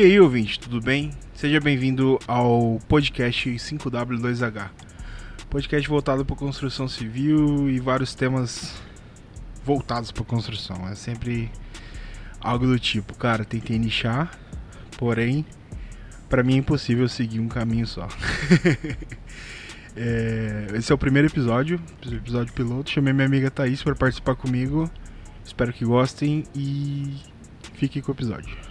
E aí, ouvinte, tudo bem? Seja bem-vindo ao podcast 5W2H. Podcast voltado para construção civil e vários temas voltados para construção. É sempre algo do tipo, cara, tentei nichar, porém, para mim é impossível seguir um caminho só. é, esse é o primeiro episódio, episódio piloto. Chamei minha amiga Thaís para participar comigo. Espero que gostem e fiquem com o episódio.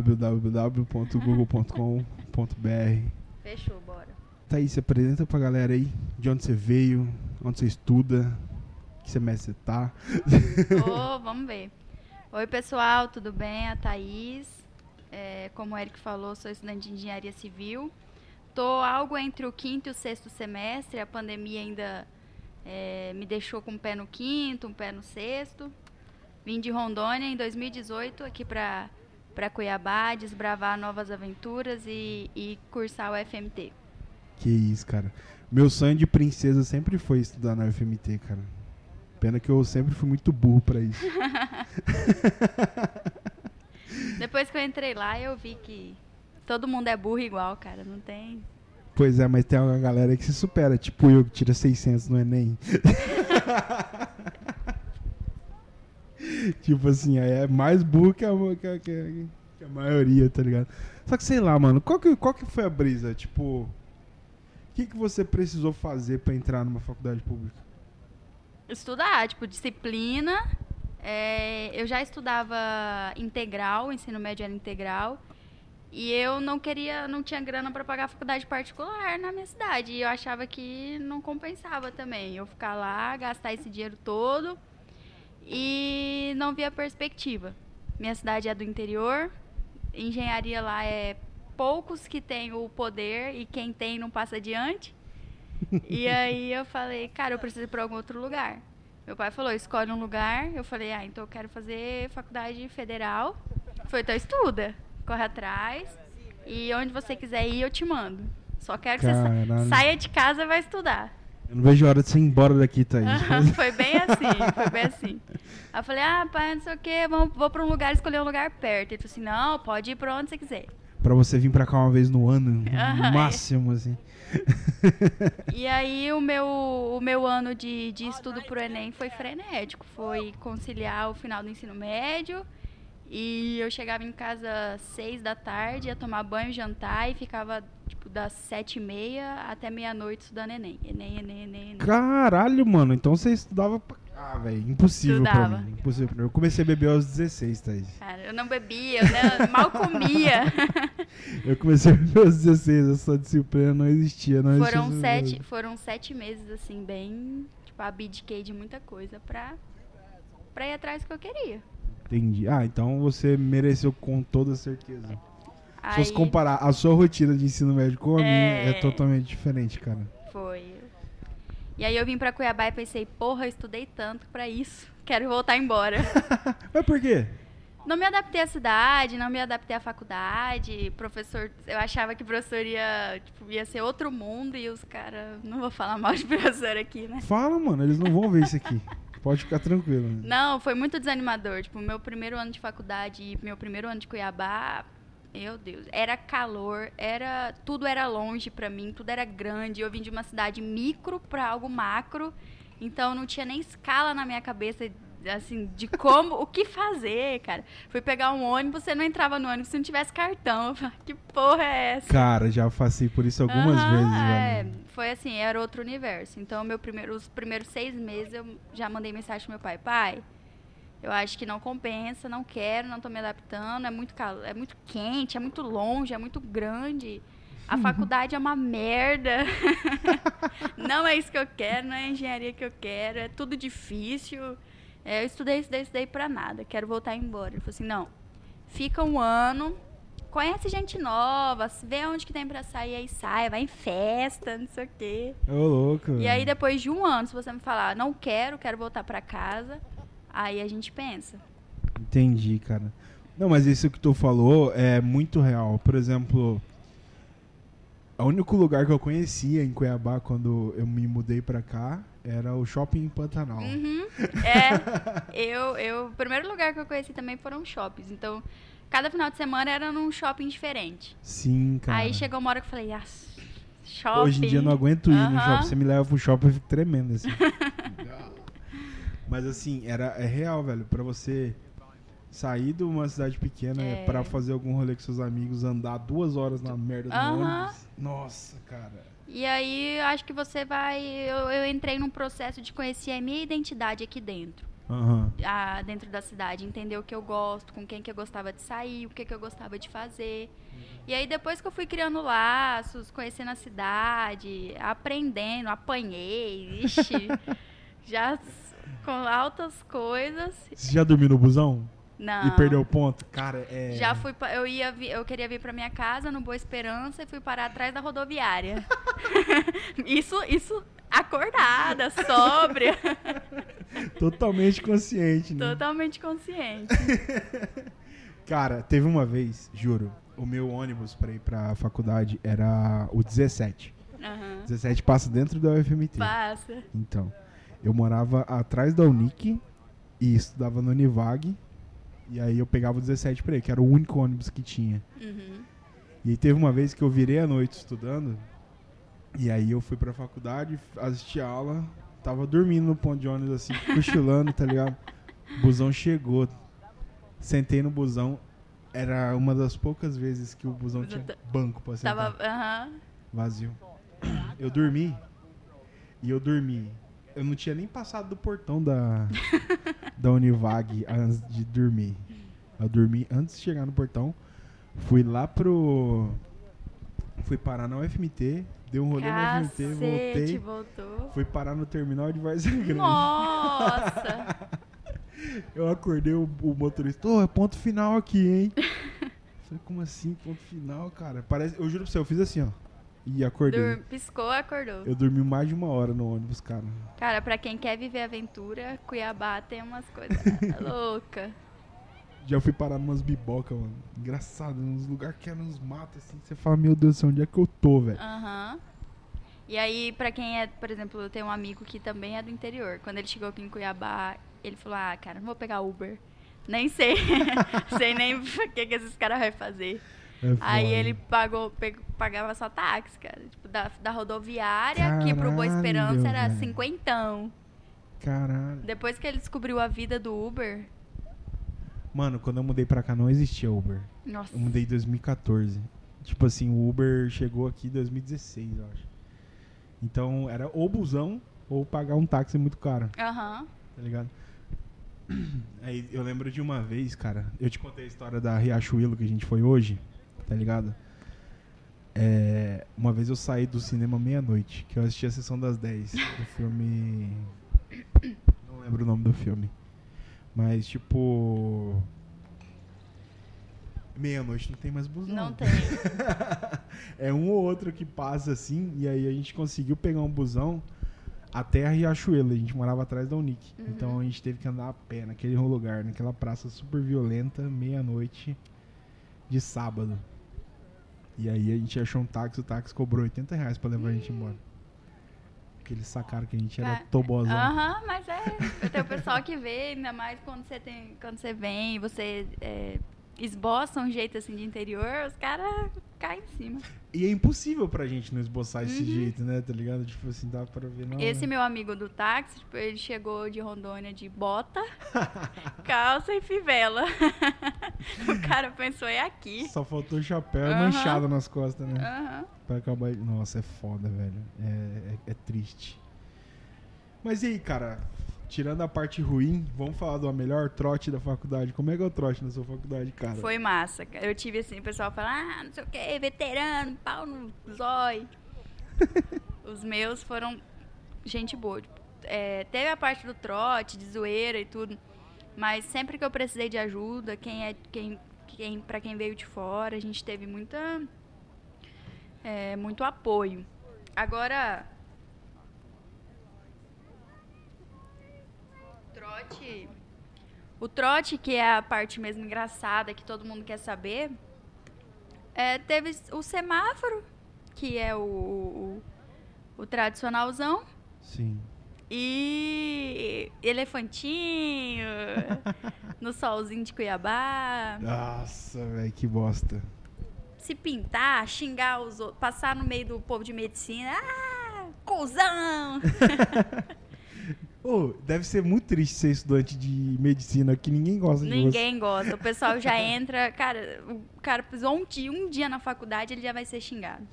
www.google.com.br Fechou, bora. Thaís, se apresenta pra galera aí de onde você veio, onde você estuda, que semestre você tá. oh, vamos ver. Oi, pessoal, tudo bem? A Thaís. É, como o Eric falou, sou estudante de engenharia civil. Tô algo entre o quinto e o sexto semestre. A pandemia ainda é, me deixou com um pé no quinto, um pé no sexto. Vim de Rondônia em 2018 aqui para para Cuiabá, desbravar novas aventuras e, e cursar o FMT. Que isso, cara. Meu sonho de princesa sempre foi estudar na UFMT, cara. Pena que eu sempre fui muito burro para isso. Depois que eu entrei lá, eu vi que todo mundo é burro igual, cara. Não tem. Pois é, mas tem uma galera que se supera, tipo eu que tira 600 no Enem. tipo assim, aí é mais burro que a, que, que, que a maioria, tá ligado? Só que sei lá, mano, qual que, qual que foi a brisa? Tipo, o que, que você precisou fazer para entrar numa faculdade pública? Estudar, tipo, disciplina. É, eu já estudava integral, ensino médio era integral. E eu não queria, não tinha grana para pagar faculdade particular na minha cidade. E eu achava que não compensava também. Eu ficar lá, gastar esse dinheiro todo e não via perspectiva. Minha cidade é do interior, engenharia lá é poucos que têm o poder e quem tem não passa adiante. e aí eu falei, cara, eu preciso ir para algum outro lugar. Meu pai falou, escolhe um lugar. Eu falei, ah, então eu quero fazer faculdade federal. Foi, então estuda, corre atrás. E onde você quiser ir, eu te mando. Só quero que Caralho. você saia de casa e vai estudar. Eu não vejo a hora de você ir embora daqui, Thaís. foi bem assim, foi bem assim. Aí eu falei, ah, pai, não sei o quê, vou, vou pra um lugar, escolher um lugar perto. Ele falou assim, não, pode ir pra onde você quiser. Pra você vir pra cá uma vez no ano, no máximo, assim. E aí o meu, o meu ano de, de estudo pro Enem foi frenético. Foi conciliar o final do ensino médio e eu chegava em casa às seis da tarde, ia tomar banho, jantar e ficava, tipo, das sete e meia até meia-noite estudando Enem. Enem, Enem, Enem, Enem. Caralho, mano. Então você estudava pra... Ah, velho, impossível Estudava. pra mim. Impossível pra mim. Eu comecei a beber aos 16, Thaís. Cara, eu não bebia, eu mal comia. eu comecei a beber aos 16, essa disciplina não existia. Não foram, existia sete, foram sete meses, assim, bem... Tipo, abdiquei de muita coisa pra, pra ir atrás do que eu queria. Entendi. Ah, então você mereceu com toda certeza. Aí... Se fosse comparar a sua rotina de ensino médio com a é... minha, é totalmente diferente, cara. Foi. E aí eu vim pra Cuiabá e pensei, porra, eu estudei tanto pra isso. Quero voltar embora. Mas por quê? Não me adaptei à cidade, não me adaptei à faculdade. Professor, eu achava que professor ia, tipo, ia ser outro mundo e os caras. Não vou falar mal de professor aqui, né? Fala, mano, eles não vão ver isso aqui. Pode ficar tranquilo. Né? Não, foi muito desanimador. Tipo, meu primeiro ano de faculdade e meu primeiro ano de Cuiabá, meu Deus, era calor, era tudo era longe para mim, tudo era grande. Eu vim de uma cidade micro para algo macro, então não tinha nem escala na minha cabeça assim, de como, o que fazer, cara. Fui pegar um ônibus, você não entrava no ônibus se não tivesse cartão. Eu falei, que porra é essa? Cara, já passei por isso algumas uhum, vezes, é, velho. Foi assim, era outro universo. Então, meu primeiro, os primeiros seis meses eu já mandei mensagem pro meu pai, pai, eu acho que não compensa, não quero, não tô me adaptando, é muito, é muito quente, é muito longe, é muito grande. A faculdade é uma merda. não é isso que eu quero, não é a engenharia que eu quero, é tudo difícil. É, eu estudei, estudei, estudei pra nada, quero voltar embora. Ele falou assim, não, fica um ano, conhece gente nova, vê onde que tem pra sair, aí sai, vai em festa, não sei o quê. Ô, louco. E aí, depois de um ano, se você me falar, não quero, quero voltar pra casa, aí a gente pensa. Entendi, cara. Não, mas isso que tu falou é muito real. Por exemplo, O único lugar que eu conhecia em Cuiabá quando eu me mudei pra cá era o shopping Pantanal. Uhum. É, eu, eu, o primeiro lugar que eu conheci também foram shoppings. Então, cada final de semana era num shopping diferente. Sim, cara. Aí chegou uma hora que eu falei, ah, shopping. Hoje em dia eu não aguento ir no Aham. shopping. Você me leva pro shopping, eu fico tremendo assim. Mas assim, era, é real, velho. Pra você sair de uma cidade pequena É. pra fazer algum rolê com seus amigos, andar duas horas na merda do Aham. ônibus. Nossa, cara. E aí, acho que você vai. Eu, eu entrei num processo de conhecer a minha identidade aqui dentro. Aham. a- dentro da cidade, entender o que eu gosto, com quem que eu gostava de sair, o que que eu gostava de fazer. E aí depois que eu fui criando laços, conhecendo a cidade, aprendendo, apanhei, ixi, já com altas coisas. Você já dormiu no busão? Não. E perdeu o ponto? Cara, é. Já fui, eu ia, eu queria vir pra minha casa no Boa Esperança e fui parar atrás da rodoviária. isso, isso acordada, sóbria, Totalmente consciente, né? totalmente consciente. Cara, teve uma vez, juro, o meu ônibus pra ir pra faculdade era o 17. Aham. 17 passa dentro da UFMT. Passa. Então, eu morava atrás da Unic e estudava no Univag. E aí eu pegava o 17 pra ir, que era o único ônibus que tinha. Uhum. E aí teve uma vez que eu virei a noite estudando. E aí eu fui pra faculdade, assisti a aula, tava dormindo no ponto de ônibus assim, cochilando, tá ligado? O busão chegou. Sentei no busão. Era uma das poucas vezes que o busão tinha banco pra sentar. Tava. Aham. Vazio. Eu dormi. E eu dormi. Eu não tinha nem passado do portão da, da Univag antes de dormir. Eu dormi antes de chegar no portão. Fui lá pro. Fui parar na UFMT. Dei um rolê na UFMT, Cacete, voltei. voltou. Fui parar no terminal de Várzea Grande. Nossa! Eu acordei o, o motorista. Ô, é ponto final aqui, hein? Falei, como assim, ponto final, cara? Parece, eu juro pra você, eu fiz assim, ó. E acordei. Dur- piscou, acordou. Eu dormi mais de uma hora no ônibus, cara. Cara, pra quem quer viver aventura, Cuiabá tem umas coisas loucas. Já fui parar numas biboca, mano. Engraçado, nos lugares que eram uns matos, assim. Você fala, meu Deus do céu, onde é que eu tô, velho? Aham. E aí, pra quem é, por exemplo, eu tenho um amigo que também é do interior. Quando ele chegou aqui em Cuiabá, ele falou: Ah, cara, não vou pegar Uber. Nem sei. sei nem o que, que esses caras vão fazer. É Aí ele pagou, pegou- pagava só táxi, cara. Tipo, da, da rodoviária aqui pro Boa Caralho, Esperança era velho. cinquentão. Caralho. Depois que ele descobriu a vida do Uber, Mano, quando eu mudei pra cá não existia Uber. nossa. Eu mudei em 2014. Tipo assim, o Uber chegou aqui em 2016, eu acho. Então era ou busão ou pagar um táxi muito caro, Aham. tá ligado? Aí eu lembro de uma vez, cara, eu te contei a história da Riachuelo que a gente foi hoje, tá ligado? É, uma vez eu saí do cinema meia-noite, que eu assisti a sessão das 10 do filme. Não lembro o nome do filme. Mas tipo. Meia-noite não tem mais busão. Não tem. é um ou outro que passa assim, e aí a gente conseguiu pegar um busão até a Riachuelo. A gente morava atrás da Unic. Uhum. Então a gente teve que andar a pé naquele lugar, naquela praça super violenta, meia-noite de sábado. E aí a gente achou um táxi, o táxi cobrou 80 reais pra levar a gente embora. Porque eles sacaram que a gente era Ah, tobozão. Aham, mas é. Tem o pessoal que vê, ainda mais quando você tem. Quando você vem e você é, esboça um jeito assim de interior, os caras caem em cima. E é impossível pra gente não esboçar esse Uhum. jeito, né? Tá ligado? Tipo assim, dá pra ver. Não, Esse né? meu amigo do táxi, tipo, ele chegou de Rondônia de bota, calça e fivela. o cara pensou, é aqui. Só faltou o chapéu Aham. manchado nas costas, né? Aham. Pra acabar. Nossa, é foda, velho. É, é, é triste. Mas e aí, cara? Tirando a parte ruim, vamos falar do melhor trote da faculdade. Como é que é o trote na sua faculdade, cara? Foi massa. cara. Eu tive assim, o pessoal fala, ah, não sei o que, veterano, pau no zóio. Os meus foram gente boa. tipo, é, teve a parte do trote, de zoeira e tudo. Mas sempre que eu precisei de ajuda, quem é quem, quem para quem veio de fora, a gente teve muita é, muito apoio. Agora trote o trote, que é a parte mesmo engraçada, que todo mundo quer saber, é, teve o semáforo. que é o, o, o tradicionalzão. Sim. E elefantinho, no solzinho de Cuiabá. Nossa, velho, que bosta. Se pintar, xingar os outros, passar no meio do povo de medicina. Ah, cuzão! Ô, deve ser muito triste ser estudante de medicina, que ninguém gosta de você. Ninguém gosta. O pessoal já entra. Cara, o cara pisou um dia, um dia na faculdade, ele já vai ser xingado.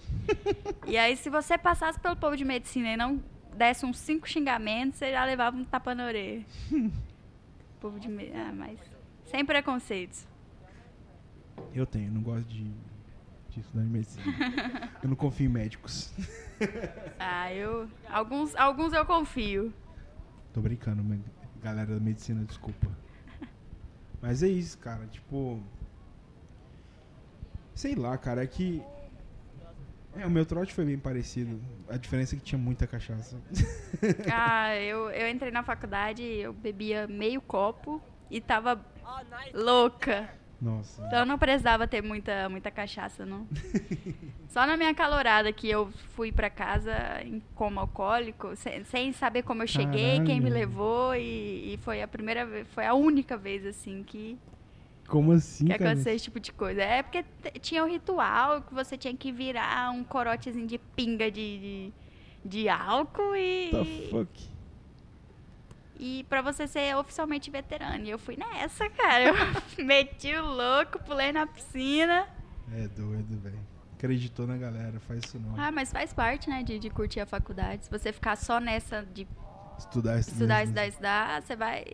e aí, se você passasse pelo povo de medicina e não desse uns cinco xingamentos, você já levava um tapa na orelha. povo de medicina. Ah, mas. Sem preconceitos. Eu tenho, não gosto de, de estudar de medicina. eu não confio em médicos. Ah, eu. Alguns, alguns eu confio. Tô brincando, galera da medicina, desculpa. Mas é isso, cara, tipo. Sei lá, cara, é que. É, o meu trote foi bem parecido. A diferença é que tinha muita cachaça. Ah, eu, eu entrei na faculdade, eu bebia meio copo e tava louca. Nossa. Então eu não precisava ter muita, muita cachaça, não. Só na minha calorada que eu fui pra casa em coma alcoólico, sem, sem saber como eu cheguei, quem me Caralho. levou e, e foi a primeira vez, foi a única vez assim que, Como assim, que aconteceu esse tipo de coisa. É porque tinha o ritual que você tinha que virar um corotezinho de pinga de, de, de álcool e. The fuck? E pra você ser oficialmente veterano. E eu fui nessa, cara. Eu meti o louco, pulei na piscina. É doido, velho. Acreditou na galera, faz isso não. Ah, mas faz parte, né, de, de curtir a faculdade. Se você ficar só nessa de Estudar, estudar, estudar, estudar, você vai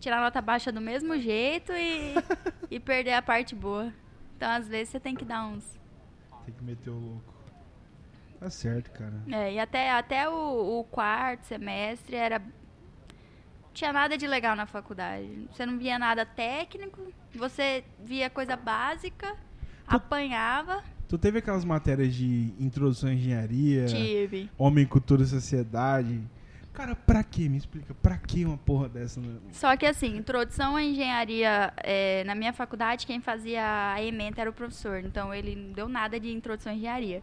tirar nota baixa do mesmo jeito e, e perder a parte boa. Então, às vezes, você tem que dar uns. Tem que meter o louco. Tá certo, cara. É, e até, até o, o quarto semestre era. Tinha nada de legal na faculdade. Você não via nada técnico, você via coisa básica, apanhava, Tu teve aquelas matérias de introdução à engenharia, tive. homem, cultura e sociedade. Cara, pra que? Me explica. Pra que uma porra dessa? né? Só que assim, introdução à engenharia, é, na minha faculdade, quem fazia a ementa era o professor. Então ele não deu nada de introdução à engenharia.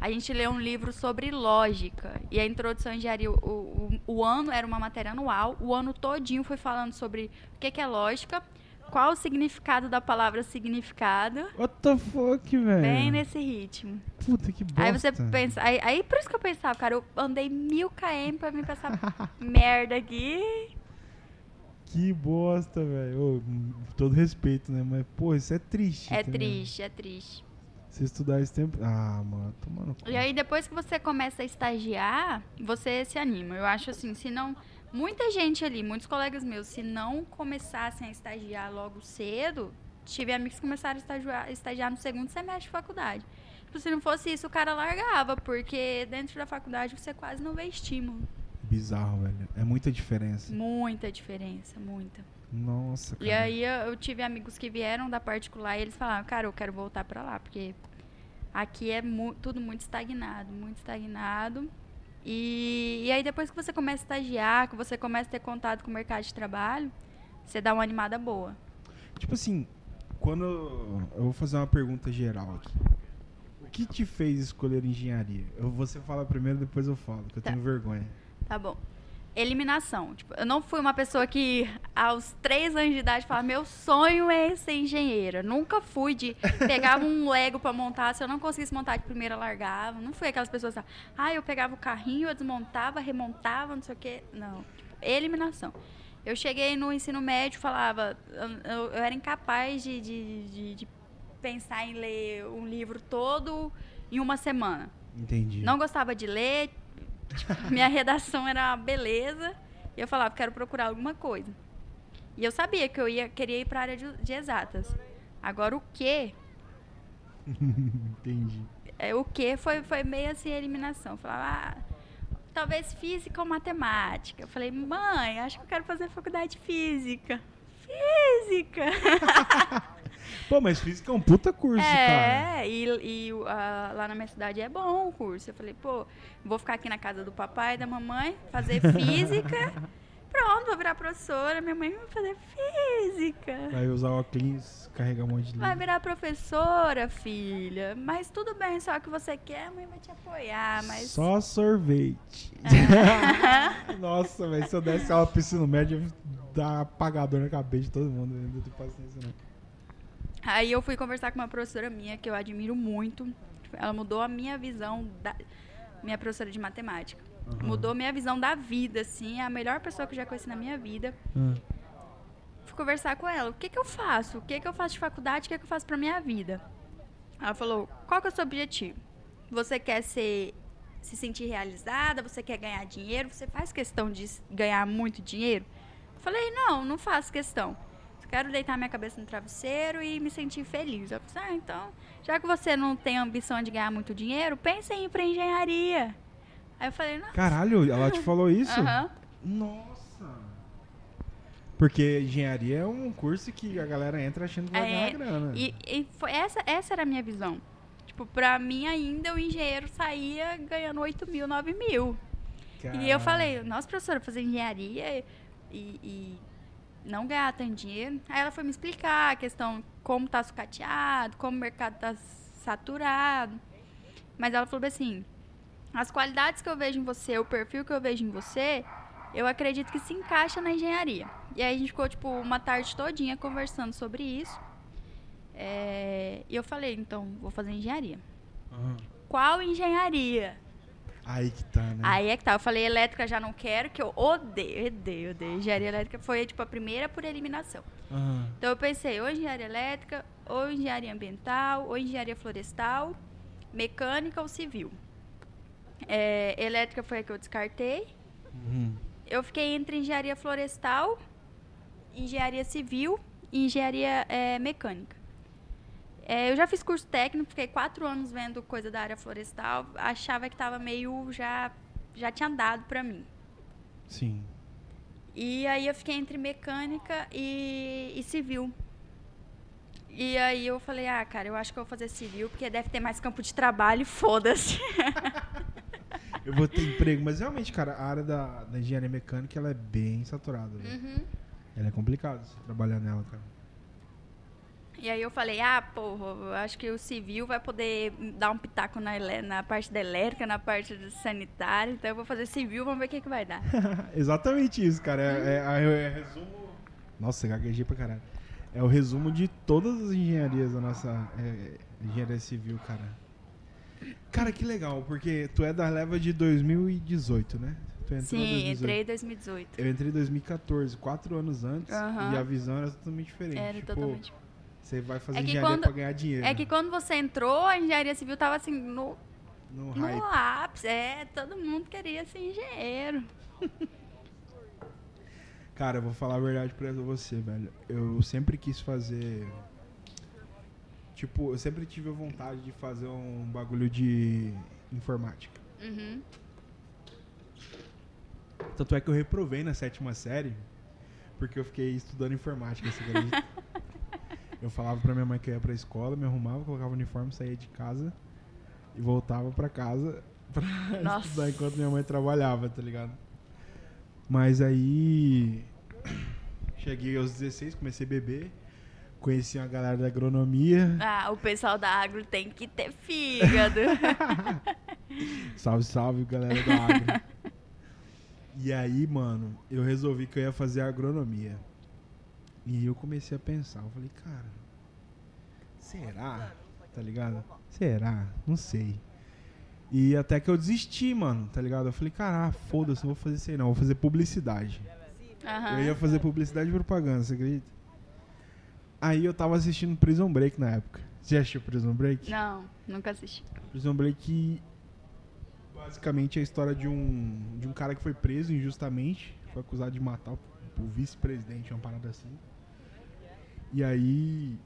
A gente leu um livro sobre lógica. E a introdução à engenharia, o, o, o ano era uma matéria anual. O ano todinho foi falando sobre o que, que é lógica, qual o significado da palavra significado. What the fuck, velho? Bem nesse ritmo. Puta que bosta. Aí você pensa. Aí, aí por isso que eu pensava, cara, eu andei mil km pra vir pra essa merda aqui. Que bosta, velho. Todo respeito, né? Mas, pô, isso é triste. É triste, é triste. Você estudar esse tempo. Ah, mano, tomando cu. E aí depois que você começa a estagiar, você se anima. Eu acho assim, se não muita gente ali, muitos colegas meus, se não começassem a estagiar logo cedo, tive amigos que começaram a estagiar, estagiar no segundo semestre de faculdade. Tipo, se não fosse isso, o cara largava, porque dentro da faculdade você quase não vê estímulo. Bizarro, velho. É muita diferença. Muita diferença, muita. Nossa, cara. E aí eu, eu tive amigos que vieram da particular e eles falaram, cara, eu quero voltar pra lá, porque aqui é mu- tudo muito estagnado, muito estagnado. E, e aí depois que você começa a estagiar, que você começa a ter contato com o mercado de trabalho, você dá uma animada boa. Tipo assim, quando. Eu vou fazer uma pergunta geral aqui. O que te fez escolher engenharia? Eu, você fala primeiro, depois eu falo, que eu Tá. tenho vergonha. Tá bom. Eliminação. Tipo, eu não fui uma pessoa que aos três anos de idade falava, meu sonho é ser engenheira. Nunca fui de pegava um Lego pra montar, se eu não conseguisse montar de primeira, eu largava. Não fui aquelas pessoas que ah, eu pegava o carrinho, eu desmontava, remontava, não sei o quê. Não. Tipo, eliminação. Eu cheguei no ensino médio falava, eu, eu- eu era incapaz de, de, de- de pensar em ler um livro todo em uma semana. Entendi. Não gostava de ler, tipo, minha redação era uma beleza. E eu falava, quero procurar alguma coisa. E eu sabia que eu ia queria ir para a área de, de exatas. Agora o que? Entendi. É, o que foi, foi meio assim a eliminação. Eu falava, ah, talvez física ou matemática. Eu falei, mãe, acho que eu quero fazer faculdade de física. Física! Pô, mas física é um puta curso, cara. É, e, e o- a- lá na minha cidade é bom o curso. Eu falei, pô, vou ficar aqui na casa do papai e da mamãe, fazer física, pronto, vou virar professora. Minha mãe vai fazer física. Vai usar o óculos, carregar um monte de Vai livro. virar professora, filha. Mas tudo bem, só que você quer, a mãe vai te apoiar. Mas. Só sorvete. Nossa, velho, se eu desse aula pro ensino médio, eu ia dar apagador na cabeça de todo mundo. Eu não tenho paciência, não. Aí eu fui conversar com uma professora minha que eu admiro muito. Ela mudou a minha visão da minha professora de matemática. Aham. Mudou minha visão da vida, assim, é a melhor pessoa que eu já conheci na minha vida. Ah, Fui conversar com ela. O que que eu faço? O que que eu faço de faculdade? O que que eu faço pra minha vida? Ela falou: "Qual que é o seu objetivo? Você quer ser se sentir realizada? Você quer ganhar dinheiro? Você faz questão de ganhar muito dinheiro?" Eu falei: "Não, não faço questão. Eu quero deitar minha cabeça no travesseiro e me sentir feliz." Ela falou: "Ah, então, já que você não tem ambição de ganhar muito dinheiro, pense em ir pra engenharia." Aí eu falei: "Não, Caralho, ela te falou isso? Aham. Nossa. Porque engenharia é um curso que a galera entra achando que vai É, ganhar grana. E, e foi essa, essa era a minha visão. Tipo, pra mim ainda o engenheiro saía ganhando 8 mil, 9 mil. E eu Caralho. falei, nossa, professora, fazer engenharia e, e não ganhar tanto dinheiro. Aí ela foi me explicar a questão como tá sucateado, como o mercado tá saturado. Mas ela falou assim, as qualidades que eu vejo em você, o perfil que eu vejo em você, eu acredito que se encaixa na engenharia. E aí a gente ficou, tipo, uma tarde todinha conversando sobre isso. É, E eu falei, então, vou fazer engenharia. Aham. Qual engenharia? Aí que tá, né? Aí é que tá. Eu falei, elétrica já não quero, que eu odeio, odeio, odeio. Engenharia elétrica foi, tipo, a primeira por eliminação. Aham. Então eu pensei, ou engenharia elétrica, ou engenharia ambiental, ou engenharia florestal, mecânica ou civil. É, elétrica foi a que eu descartei. Uhum. Eu fiquei entre engenharia florestal, engenharia civil e engenharia é, mecânica. É, eu já fiz curso técnico, fiquei quatro anos vendo coisa da área florestal, achava que tava meio já já tinha dado pra mim. Sim. E aí eu fiquei entre mecânica e, e civil. E aí eu falei, ah, cara, eu acho que eu vou fazer civil, porque deve ter mais campo de trabalho, e foda-se. Eu vou ter emprego, mas realmente, cara, a área da, da engenharia mecânica ela é bem saturada. velho. Uhum. Ela é complicado você trabalhar nela, cara. E aí eu falei, ah, porra, acho que o civil vai poder dar um pitaco na, na parte da elétrica, na parte do sanitário, então eu vou fazer civil, vamos ver o que, que vai dar. Exatamente isso, cara. É, é, é, é resumo. Nossa, gaguejei pra caralho. É o resumo de todas as engenharias da nossa é, engenharia civil, cara. Cara, que legal, porque tu é da leva de 2018, né? Sim, 2018. entrei em 2018. Eu entrei em 2014, quatro anos antes, e a visão era totalmente diferente. Era tipo, totalmente. Você vai fazer É engenharia quando- pra ganhar dinheiro. É que quando você entrou, a engenharia civil tava assim, no, No no ápice. É, todo mundo queria ser engenheiro. Cara, eu vou falar a verdade pra você, velho. Eu sempre quis fazer. Tipo, eu sempre tive a vontade de fazer um bagulho de informática. Uhum. Tanto é que eu reprovei na sétima série, porque eu fiquei estudando informática, você acredita? eu falava pra minha mãe que eu ia pra escola, me arrumava, colocava o uniforme, saía de casa e voltava pra casa pra Nossa. estudar enquanto minha mãe trabalhava, tá ligado? Mas aí cheguei aos 16, comecei a beber, conheci uma galera da agronomia. Ah, o pessoal da agro tem que ter fígado. Salve, salve, galera da agro. e aí, mano, eu resolvi que eu ia fazer agronomia. E eu comecei a pensar, eu falei, cara, será? Tá ligado? Será? Não sei. E até que eu desisti, mano, tá ligado? Eu falei, cara, ah, foda-se, não vou fazer isso aí não, vou fazer publicidade. Aham. Eu ia fazer publicidade e propaganda, você acredita? Aí eu tava assistindo Prison Break na época. Você já assistiu Prison Break? Não, nunca assisti. Prison Break basicamente é a história de um, de um cara que foi preso injustamente, foi acusado de matar o vice-presidente, uma parada assim. E aí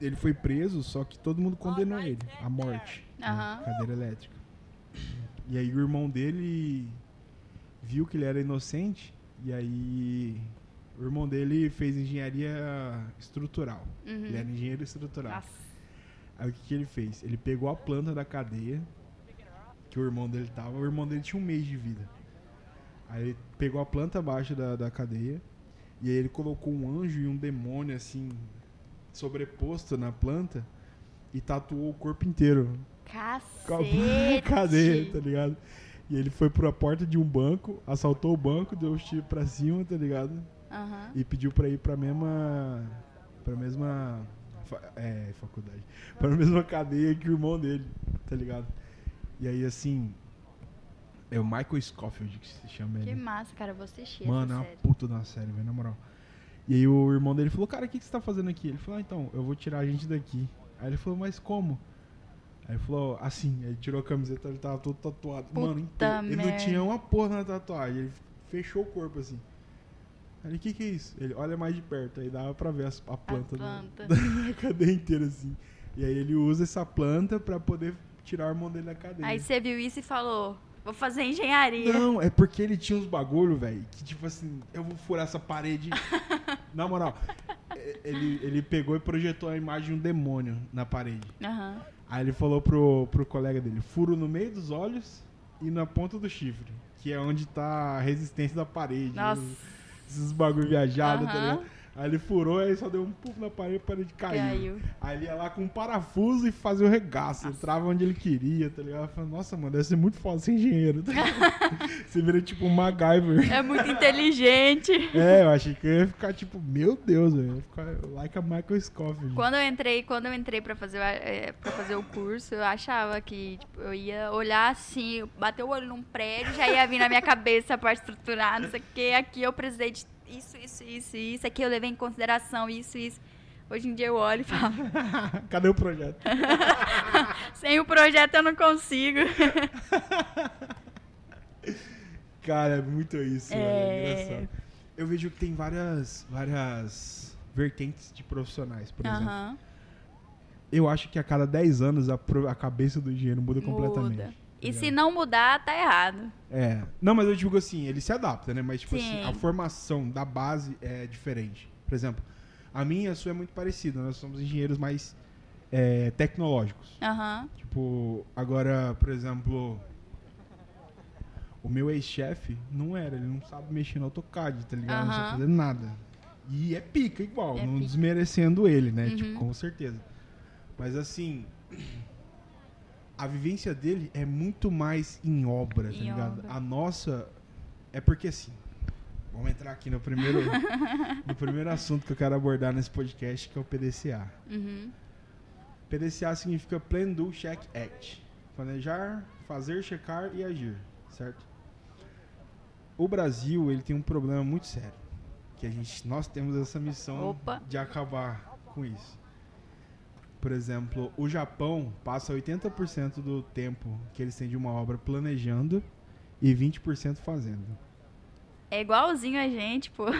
ele foi preso, só que todo mundo condenou ele à morte, né, Aham. cadeira elétrica. E aí o irmão dele viu que ele era inocente e aí o irmão dele fez engenharia estrutural. Uhum. Ele era engenheiro estrutural. Nossa. Aí o que, que ele fez? Ele pegou a planta da cadeia que o irmão dele tava. O irmão dele tinha um mês de vida. Aí ele pegou a planta abaixo da, da cadeia. E aí ele colocou um anjo e um demônio, assim, sobreposto na planta. E tatuou o corpo inteiro. Com a Cacete. cadeia, tá ligado? E ele foi pra porta de um banco, assaltou o banco, deu os tiros pra cima, tá ligado? Aham. E pediu pra ir pra mesma. pra mesma. é, faculdade. Pra mesma cadeia que o irmão dele, tá ligado? E aí, assim. É o Michael Scofield que se chama Que ele. massa, cara. Vou assistir Mano, é essa uma série. puta da série, velho, na moral. E aí o irmão dele falou, cara, o que, que você tá fazendo aqui? Ele falou, ah, então, eu vou tirar a gente daqui. Aí ele falou, mas como? Aí ele falou, assim, aí tirou a camiseta, ele tava todo tatuado. Mano, Puta inteiro. ele não tinha uma porra na tatuagem, ele fechou o corpo assim. Aí ele, o que que é isso? Ele, olha mais de perto, aí dava pra ver as- a planta, da- planta. Da, cadeia inteira assim. E aí ele usa essa planta pra poder tirar o irmão dele da cadeia. Aí você viu isso e falou: Vou fazer engenharia. Não, é porque ele tinha uns bagulho, velho, que tipo assim, eu vou furar essa parede. na moral, ele, ele pegou e projetou a imagem de um demônio na parede. Aham. Aí ele falou pro, pro colega dele, furo no meio dos olhos e na ponta do chifre, que é onde tá a resistência da parede. Nossa. Esses bagulho viajado, tá Aham. ligado? Aí ele furou, aí só deu um pulo na parede, a parede caiu. Caiu. Aí ele ia lá com um parafuso e fazia o regaço. Entrava onde ele queria, tá ligado? Eu falei, nossa, mano, deve ser muito foda ser engenheiro. tá? Você vira tipo um MacGyver. É muito inteligente. É, eu achei que eu ia ficar tipo, meu Deus, velho. Ficar like a Michael Scofield. Quando eu entrei, quando eu entrei pra fazer, o- é, pra fazer o curso, eu achava que tipo, eu ia olhar assim, bater o olho num prédio, já ia vir na minha cabeça a parte estruturar, não sei o que. Aqui eu precisei de isso, isso, isso, isso. Aqui eu levei em consideração isso, isso. Hoje em dia eu olho e falo, Cadê o projeto? sem o projeto eu não consigo. Cara, é muito isso. É É. engraçado. Eu vejo que tem várias, várias vertentes de profissionais, por exemplo. Aham. Eu acho que a cada 10 anos a, a cabeça do engenheiro muda completamente. Muda. tá E se não mudar, tá errado. É. Não, mas eu digo assim, ele se adapta, né? Mas, tipo Sim. assim, a formação da base é diferente. Por exemplo, a minha e a sua é muito parecida. Nós somos engenheiros mais é, tecnológicos. Aham. Tipo, agora, por exemplo, o meu ex-chefe não era, ele não sabe mexer no AutoCAD, tá ligado? Não sabe fazer nada. E é pica igual, É não pica. desmerecendo ele, né? Uhum. Tipo, com certeza. Mas assim, a vivência dele é muito mais em obra, tá Em ligado? obra. A nossa é porque assim, vamos entrar aqui no primeiro no primeiro assunto que eu quero abordar nesse podcast, que é o PDCA. Uhum. PDCA significa Plan, Do, Check, Act. Planejar, fazer, checar e agir, certo? O Brasil, ele tem um problema muito sério, que a gente, nós temos essa missão Opa. de acabar com isso. Por exemplo, o Japão passa 80% do tempo que eles têm de uma obra planejando e 20% fazendo. É igualzinho a gente, pô.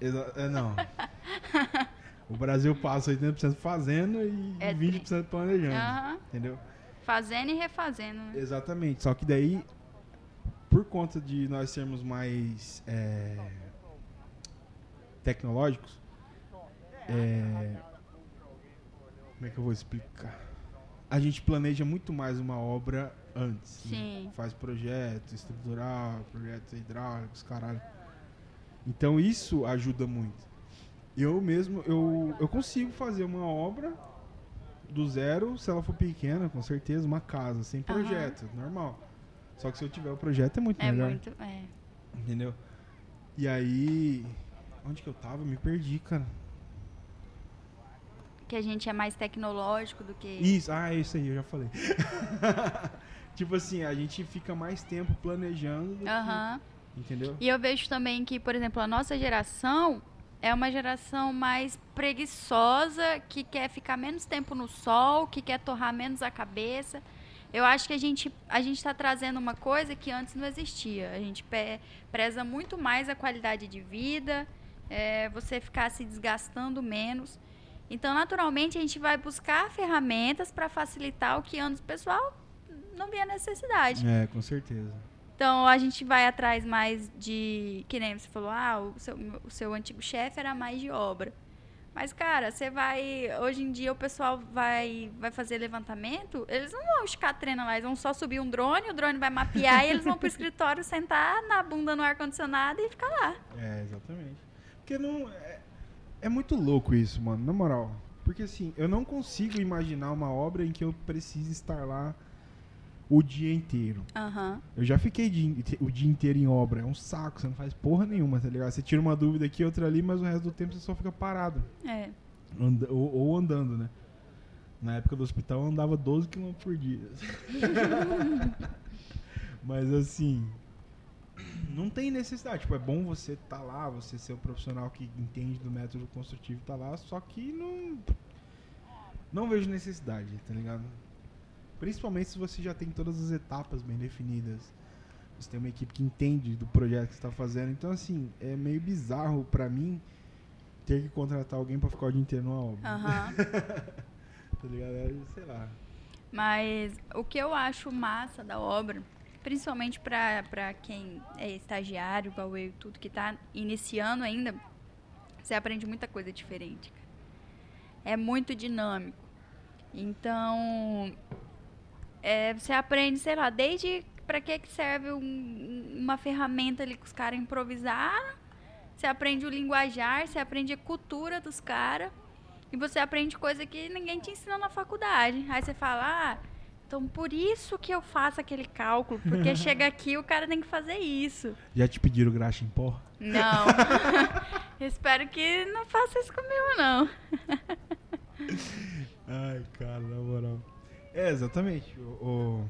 É, não. O Brasil passa 80% fazendo e É 20% planejando, Aham. entendeu? Fazendo e refazendo, né? Exatamente. Só que daí, por conta de nós sermos mais é, tecnológicos, é, como é que eu vou explicar? A gente planeja muito mais uma obra antes. né? Sim. Faz projeto estrutural, projetos hidráulicos, caralho. Então isso ajuda muito. Eu mesmo, eu, eu consigo fazer uma obra do zero, se ela for pequena, com certeza, uma casa, sem projeto, normal. Só que se eu tiver o projeto é muito É melhor. muito. É. Entendeu? E aí. Onde que eu tava? Me perdi, cara. Que a gente é mais tecnológico do que. Isso, ah, é isso aí, eu já falei. tipo assim, a gente fica mais tempo planejando do que- Aham. Entendeu? E eu vejo também que, por exemplo, a nossa geração é uma geração mais preguiçosa, que quer ficar menos tempo no sol, que quer torrar menos a cabeça. Eu acho que a gente a gente está trazendo uma coisa que antes não existia. A gente preza muito mais a qualidade de vida, é, você ficar se desgastando menos. Então, naturalmente, a gente vai buscar ferramentas para facilitar o que antes o pessoal não via necessidade. É, com certeza. Então a gente vai atrás mais de. Que nem você falou, ah, o seu, o seu antigo chefe era mais de obra. Mas, cara, você vai. Hoje em dia o pessoal vai, vai fazer levantamento, eles não vão esticar treino lá, eles vão só subir um drone, o drone vai mapear e eles vão pro escritório sentar na bunda no ar-condicionado e ficar lá. É, exatamente. Porque não. É, é muito louco isso, mano, na moral. Porque assim, eu não consigo imaginar uma obra em que eu precise estar lá o dia inteiro. Aham. Eu já fiquei o dia inteiro em obra. É um saco, você não faz porra nenhuma, tá ligado? Você tira uma dúvida aqui, outra ali, mas o resto do tempo você só fica parado. É. Anda- ou, ou andando, né? Na época do hospital eu andava 12 km por dia. mas assim. Não tem necessidade. Tipo, é bom você estar lá, você ser o profissional que entende do método construtivo tá lá, só que não. Não vejo necessidade, tá ligado? Principalmente se você já tem todas as etapas bem definidas. Você tem uma equipe que entende do projeto que você está fazendo. Então, assim, é meio bizarro pra mim ter que contratar alguém pra ficar o dia inteiro numa obra. Aham. Tá ligado? É, sei lá. Mas o que eu acho massa da obra, principalmente pra quem é estagiário, igual eu tudo, que tá iniciando ainda, você aprende muita coisa diferente. É muito dinâmico. Então, é, você aprende, sei lá, desde pra que, que serve um- uma ferramenta ali que os caras improvisaram, você aprende o linguajar, você aprende a cultura dos caras. E você aprende coisa que ninguém te ensina na faculdade. Aí você fala, ah, então por isso que eu faço aquele cálculo. Porque chega aqui o cara tem que fazer isso. Já te pediram graxa em pó? Não. Espero que não faça isso comigo, não. Ai, cara, na moral. É, exatamente. O, o-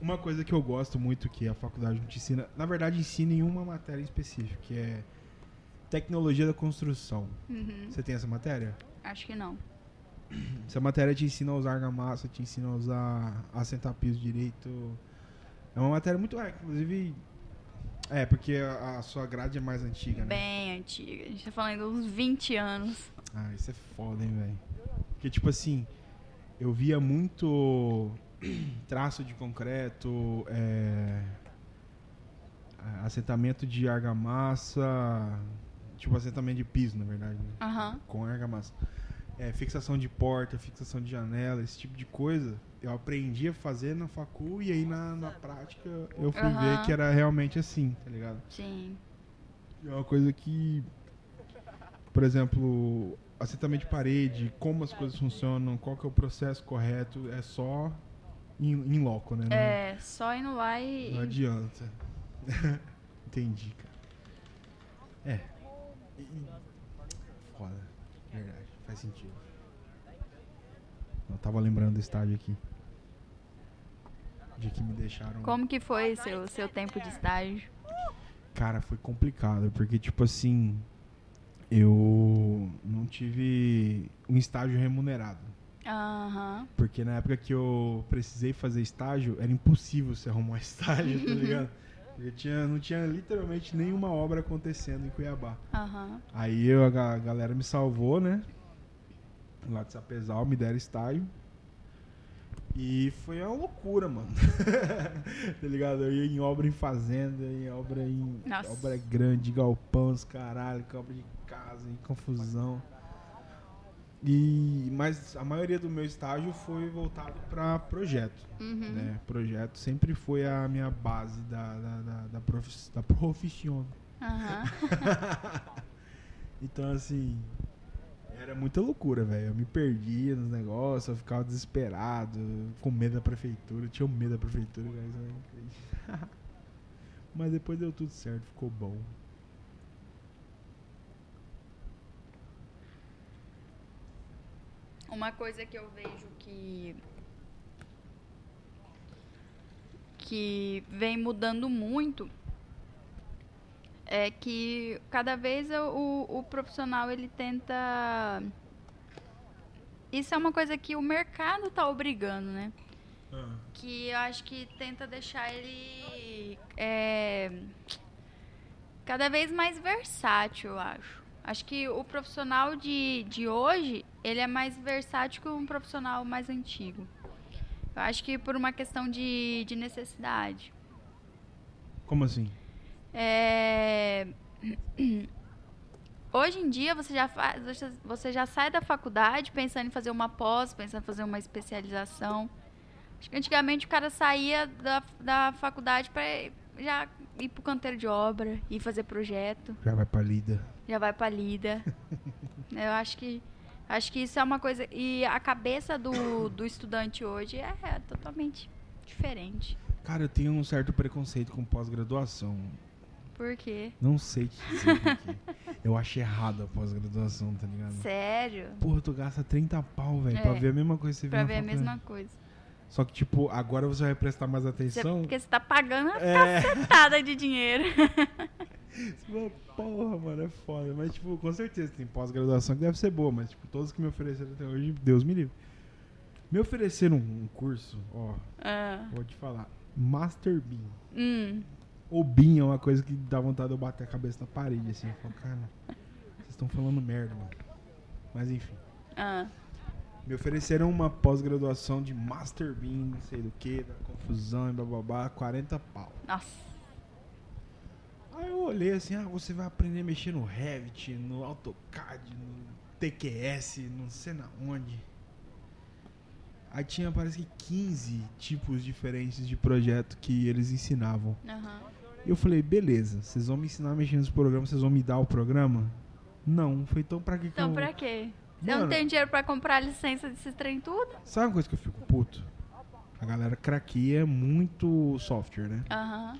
uma coisa que eu gosto muito que a faculdade não te ensina, na verdade ensina em uma matéria específica, que é tecnologia da construção. Uhum. Você tem essa matéria? Acho que não. Essa matéria te ensina a usar argamassa, te ensina a usar assentar piso direito. É uma matéria muito é, inclusive é, porque a, a sua grade é mais antiga, né? Bem antiga. A gente tá falando uns 20 anos. Ah, isso é foda, hein, velho. Porque, tipo assim, eu via muito traço de concreto, é, assentamento de argamassa, tipo assentamento de piso, na verdade, né? Com argamassa. É, fixação de porta, fixação de janela, esse tipo de coisa. Eu aprendi a fazer na facu e aí na, na prática eu fui Aham. ver que era realmente assim, tá ligado? Sim. É uma coisa que, por exemplo, assentamento de parede, como as coisas funcionam, qual que é o processo correto, é só em, loco, né? Não- É, só indo lá e. Não adianta. Entendi, cara. É. E- Foda. Verdade. Faz sentido. Eu tava lembrando do estádio aqui. De que me deixaram. Como que foi seu, seu tempo de estágio? Cara, foi complicado, porque, tipo assim, eu não tive um estágio remunerado. Aham. Porque na época que eu precisei fazer estágio, era impossível você arrumar um estágio, tá ligado? Porque tinha, não tinha literalmente nenhuma obra acontecendo em Cuiabá. Aham. Aí eu, a galera me salvou, né? Lá de Sapezal, me deram estágio. E foi uma loucura, mano. tá ligado? Eu ia em obra em fazenda, em obra em Nossa. obra grande, galpão, os caralho, obra de casa, em confusão. E, mas a maioria do meu estágio foi voltado para projeto. Uhum. Né? Projeto sempre foi a minha base da, da, da, da, da profissão. Aham. Então, assim, era muita loucura, velho. Eu me perdia nos negócios, eu ficava desesperado, com medo da prefeitura. Tinha medo da prefeitura. Mas depois deu tudo certo, ficou bom. Uma coisa que eu vejo que que vem mudando muito é que cada vez o, o profissional ele tenta isso é uma coisa que o mercado tá obrigando, né? que eu acho que tenta deixar ele é, cada vez mais versátil, eu acho. Acho que o profissional de, de hoje, ele é mais versátil que um profissional mais antigo. Eu acho que por uma questão de, de necessidade. Como assim? É, hoje em dia você já faz, você- já sai da faculdade pensando em fazer uma pós, pensando em fazer uma especialização. Acho que antigamente o cara saía da, da faculdade para já ir pro canteiro de obra, ir fazer projeto, Já vai pra lida. já vai pra lida. Eu acho que acho que isso é uma coisa e a cabeça do, do estudante hoje é, totalmente diferente. Cara, eu tenho um certo preconceito com pós-graduação. Por quê? Não sei te dizer por quê. Eu acho errado a pós-graduação, tá ligado? Sério? Porra, tu gasta 30 pau, velho, pra É. ver a mesma coisa que você Pra ver a mesma coisa. Só que, tipo, agora você vai prestar mais Você- atenção. porque você tá pagando uma É. cacetada de dinheiro. Porra, mano, é foda. Mas, tipo, com certeza tem pós-graduação que deve ser boa, mas, tipo, todos que me ofereceram até hoje, Deus me livre. Me ofereceram um curso, ó, Ah, vou te falar, Master Bean. hum, O Bean é uma coisa que dá vontade de eu bater a cabeça na parede, assim. Eu falo, cara, vocês estão falando merda, mano. Mas, enfim. ah, Me ofereceram uma pós-graduação de Master Bean, não sei do que, da confusão e bababá, 40 pau. nossa. Aí eu olhei assim, ah, você vai aprender a mexer no Revit, no AutoCAD, no TQS, não sei na onde. Aí tinha, parece que 15 tipos diferentes de projeto que eles ensinavam. Aham. E eu falei, beleza, vocês vão me ensinar a mexer nos programas, vocês vão me dar o programa? Não, foi então pra que que Então eu... pra quê? Mano, não tem dinheiro pra comprar a licença desses trem tudo? Sabe uma coisa que eu fico puto? A galera craqueia muito software, né? Aham.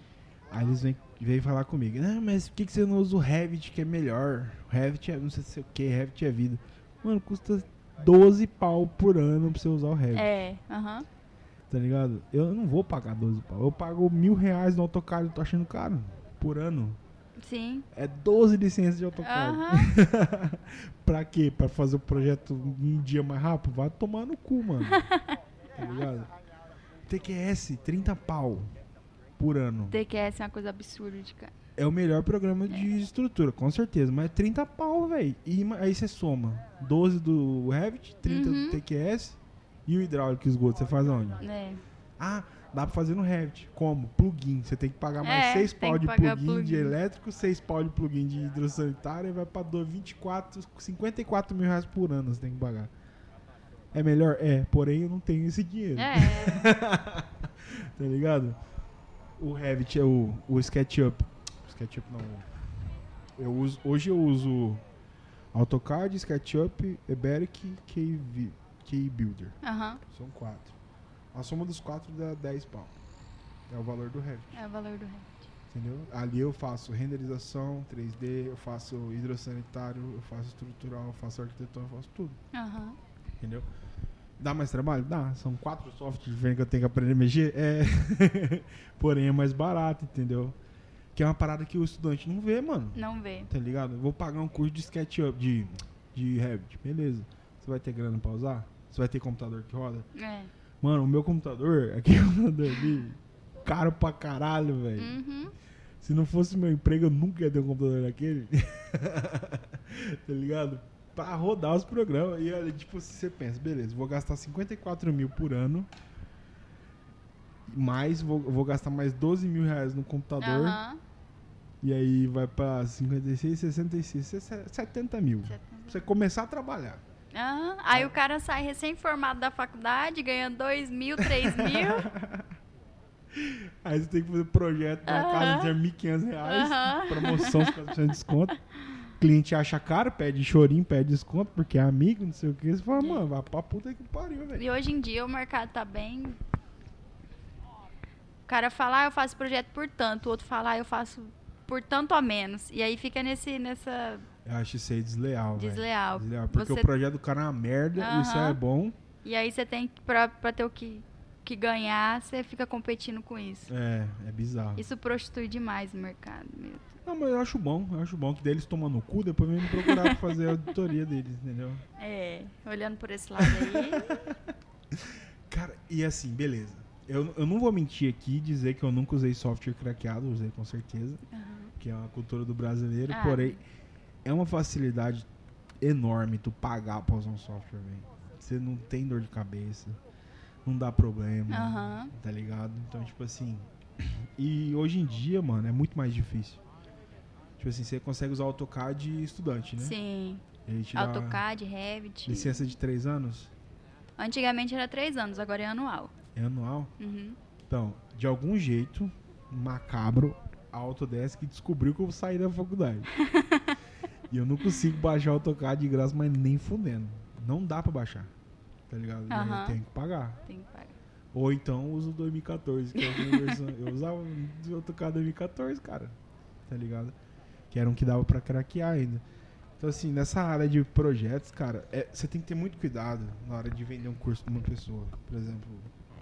Aí eles vêm, vêm falar comigo, ah, mas por que, que você não usa o Revit que é melhor? O Revit é não sei se é o que, Revit é vida. Mano, custa 12 pau por ano pra você usar o Revit, É, aham. Tá ligado? Eu não vou pagar 12 pau. Eu pago mil reais no AutoCAD, eu tô achando caro, por ano. Sim. É 12 licenças de AutoCAD. Aham. pra quê? Pra fazer o projeto um dia mais rápido? Vai tomar no cu, mano. tá ligado? TQS, 30 pau por ano. TQS é uma coisa absurda de cara. É o melhor programa de estrutura, com certeza. Mas é 30 pau, velho. E aí você soma 12 do Revit, 30 Uhum. do TQS e o hidráulico e esgoto. Você faz aonde? É. Ah, dá pra fazer no Revit. Como? Plugin. Você tem que pagar mais É, 6 tem pau de pagar plugin, de plugin. elétrico, 6 pau de plugin de hidrossanitário e vai pra do- 24, 54 mil reais por ano você tem que pagar. É melhor? É, porém eu não tenho esse dinheiro. É. tá ligado? O Revit é o, o SketchUp. SketchUp não. Eu uso, hoje eu uso AutoCAD, SketchUp, Eberic e KV KBuilder. Aham. São quatro. A soma dos quatro dá 10 pau. É o valor do Revit, É o valor do Revit. entendeu? Ali eu faço renderização 3D, eu faço hidrossanitário, eu faço estrutural, eu faço arquitetônico, eu faço tudo, Aham. entendeu? Dá mais trabalho? Dá. São quatro softwares diferentes que eu tenho que aprender a mexer? É. Porém é mais barato, entendeu? Que é uma parada que o estudante não vê, mano. Não vê. Tá ligado? Eu vou pagar um curso de SketchUp, de, de Revit. Beleza. Você vai ter grana pra usar? Você vai ter computador que roda? É. Mano, o meu computador, aquele computador ali, caro pra caralho, velho. Uhum. Se não fosse meu emprego, eu nunca ia ter um computador daquele. tá ligado? Pra rodar os programas. E olha, tipo, se você pensa, beleza, vou gastar 54 mil por ano. Mais, vou, vou gastar mais 12 mil reais no computador. Aham. E aí vai pra 56, 66, 70 mil. Pra você começar a trabalhar. Aham. Aí o cara sai recém-formado da faculdade, ganha 2 mil, 3 mil. Aí você tem que fazer projeto na Aham. casa de 1.500 reais. Aham. Promoção 50% de desconto. Cliente acha caro, pede chorinho, pede desconto, porque é amigo, não sei o que. Você fala, É. mano, vai pra puta que pariu, velho. E hoje em dia o mercado tá bem. O cara fala, ah, eu faço projeto por tanto, o outro fala, ah, eu faço por tanto a menos. E aí fica nesse, nessa Eu acho isso aí desleal, desleal. Desleal, porque Você- o projeto do cara é uma merda, Aham. isso é bom. E aí você tem que, pra, pra ter o que, que ganhar, você fica competindo com isso. É, é bizarro. Isso prostitui demais o mercado. Não, mas eu acho bom, eu acho bom que daí eles tomam no cu, depois vem me procurar pra fazer a auditoria deles, entendeu? É, olhando por esse lado aí. Cara, e assim, beleza. Eu, eu não vou mentir aqui e dizer que eu nunca usei software craqueado, usei com certeza, que é uma cultura do brasileiro, Ah. porém é uma facilidade enorme tu pagar pra usar um software, velho. Você não tem dor de cabeça, não dá problema, Aham. tá ligado? Então, tipo assim, e hoje em dia, mano, é muito mais difícil. Tipo assim, você consegue usar o AutoCAD estudante, né? Sim. AutoCAD, Revit. licença de três anos? Antigamente era três anos, agora é anual. É anual? Uhum. Então, de algum jeito, macabro, a Autodesk descobriu que eu saí da faculdade. e eu não consigo baixar o AutoCAD de graça, mas nem fudendo. Não dá pra baixar. Tá ligado? Eu Aham. tenho que pagar. Tem que pagar. Ou então uso o 2014, que é a minha versão. Eu usava o AutoCAD 2014, cara. Tá ligado? Que era um que dava pra craquear ainda. Então, assim, nessa área de projetos, cara, é- você tem que ter muito cuidado na hora de vender um curso pra uma pessoa. Por exemplo,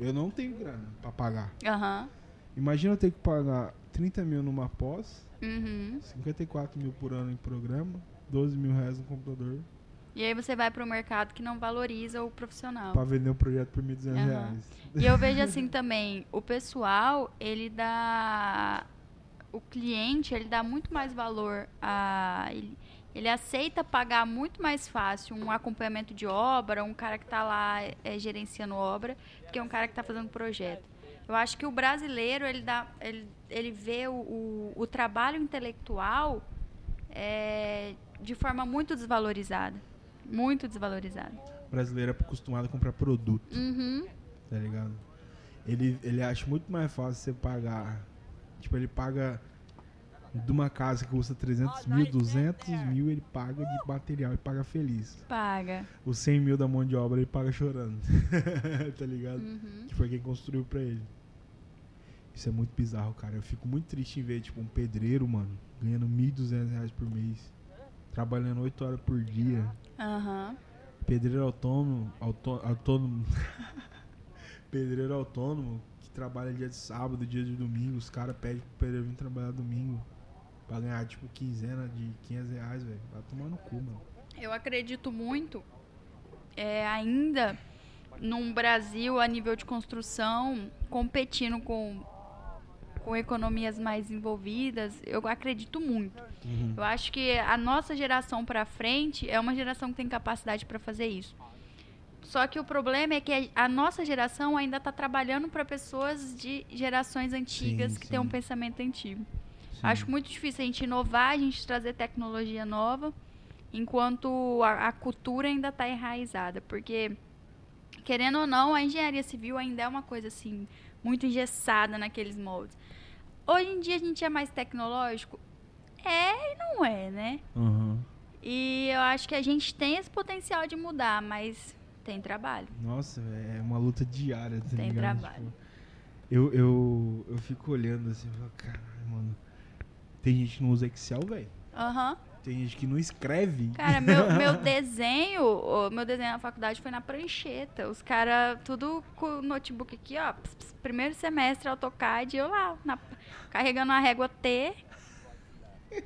eu não tenho grana pra pagar. Aham. Imagina eu ter que pagar 30 mil numa pós, Uhum. 54 mil por ano em programa, 12 mil reais no computador, E aí você vai pro mercado que não valoriza o profissional. pra vender um projeto por 1.200 Aham. reais. E eu vejo assim também, o pessoal, ele dá. O cliente, ele dá muito mais valor a. Ele, ele aceita pagar muito mais fácil um acompanhamento de obra, um cara que está lá é, gerenciando obra, do que um cara que está fazendo projeto. Eu acho que o brasileiro, ele, dá, ele, ele vê o, o, o trabalho intelectual é, de forma muito desvalorizada. Muito desvalorizada. O brasileiro é acostumado a comprar produto. Uhum. tá ligado? Ele, ele acha muito mais fácil você pagar. Tipo, ele paga de uma casa que custa 300 mil, 200 mil, ele paga de material e paga feliz. Paga. Os 100 mil da mão de obra ele paga chorando. tá ligado? Uhum. Que foi quem construiu pra ele. Isso é muito bizarro, cara. Eu fico muito triste em ver, tipo, um pedreiro, mano, ganhando 1.200 reais por mês. Trabalhando 8 horas por dia. Aham. Pedreiro autônomo, autô- autônomo, pedreiro autônomo que trabalha dia de sábado, dia de domingo, os caras pedem pro pedreiro vir trabalhar domingo pra ganhar tipo quinzena de 500 reais, velho. Vai tomar no cu, mano. Eu acredito muito é, ainda num Brasil a nível de construção competindo com, com economias mais envolvidas. Eu acredito muito. Eu acho que a nossa geração para frente é uma geração que tem capacidade para fazer isso. Só que o problema é que a nossa geração ainda está trabalhando para pessoas de gerações antigas Sim, que têm um pensamento antigo. Acho muito difícil a gente inovar, a gente trazer tecnologia nova, enquanto a, a cultura ainda está enraizada. Porque, querendo ou não, a engenharia civil ainda é uma coisa assim, muito engessada naqueles moldes. Hoje em dia a gente é mais tecnológico? É e não é, né? Aham. E eu acho que a gente tem esse potencial de mudar, mas tem trabalho. Nossa, é uma luta diária, tá Tem ligado? trabalho. Tipo, eu, eu, eu fico olhando assim e falo, caralho, mano. Tem gente que não usa Excel, velho. Aham. Tem gente que não escreve. Cara, meu, meu desenho, o meu desenho na faculdade foi na prancheta. Os caras, tudo com o notebook aqui, ó. ps, ps, primeiro semestre AutoCAD, eu lá, na- carregando a régua T.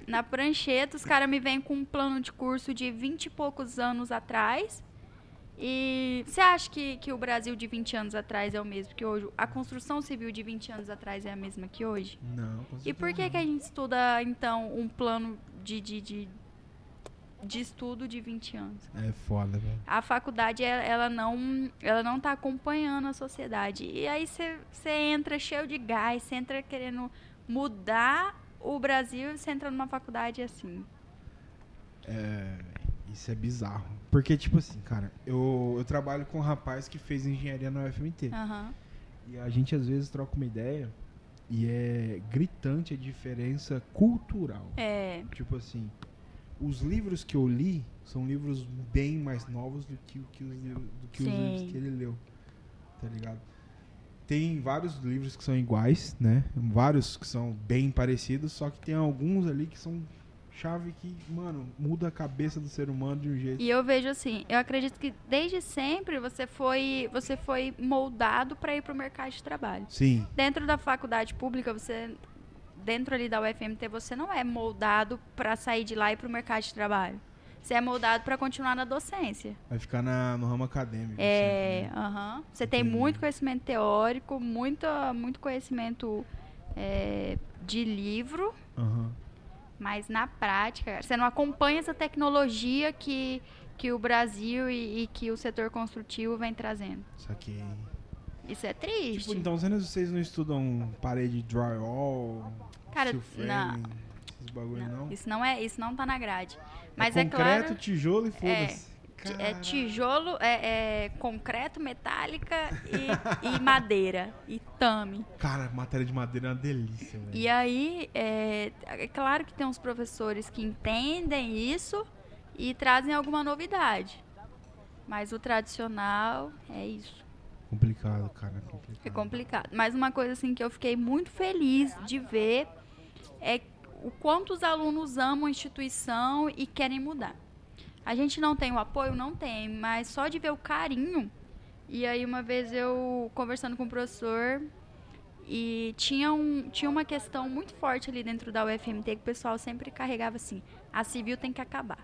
Na prancheta, os caras me vêm com um plano de curso de 20 e poucos anos atrás. E você acha que, que o Brasil de 20 anos atrás é o mesmo que hoje? A construção civil de 20 anos atrás é a mesma que hoje? Não, E por que, certeza que a gente estuda, então, um plano de, de, de, de estudo de 20 anos? não. É foda, velho. A faculdade, ela, ela não ela não está acompanhando a sociedade. E aí você entra cheio de gás, você entra querendo mudar o Brasil e você entra numa faculdade assim. É, isso é bizarro. Porque, tipo assim, cara, eu, eu trabalho com um rapaz que fez engenharia na UFMT. Aham. E a gente às vezes troca uma ideia e é gritante a diferença cultural. É. Tipo assim, os livros que eu li são livros bem mais novos do que, que os, do que os livros que ele leu. Tá ligado? Tem vários livros que são iguais, né? Vários que são bem parecidos, só que tem alguns ali que são chave que, mano, muda a cabeça do ser humano de um jeito. E eu vejo assim, eu acredito que desde sempre você foi, você foi moldado para ir para o mercado de trabalho. Sim, Dentro da faculdade pública, você dentro ali da UFMT, você não é moldado para sair de lá e para o mercado de trabalho. Você é moldado para continuar na docência. vai ficar na, no ramo acadêmico. É, sempre, né? aham. Você tem muito conhecimento teórico, muito, muito conhecimento é, de livro, Aham. Mas na prática, você não acompanha essa tecnologia que, que o Brasil e, e que o setor construtivo vem trazendo. Saquei. Isso é triste. Tipo, então vocês- vocês não estudam parede drywall, Cara, frame, na- esses bagulho não. Não, isso não é, isso não tá na grade. Mas é é, concreto, claro, tijolo e foda-se. ti- é tijolo, é, é concreto, metálica e, e madeira e tame. Cara, matéria de madeira é uma delícia, velho. E aí, é, é claro que tem uns professores que entendem isso e trazem alguma novidade. Mas o tradicional é isso. Complicado, cara. Complicado. É complicado. Mas uma coisa assim que eu fiquei muito feliz de ver é o quanto os alunos amam a instituição e querem mudar. A gente não tem o apoio, não tem, mas só de ver o carinho. E aí uma vez eu conversando com o professor e tinha, um, tinha uma questão muito forte ali dentro da UFMT que o pessoal sempre carregava assim: a civil tem que acabar.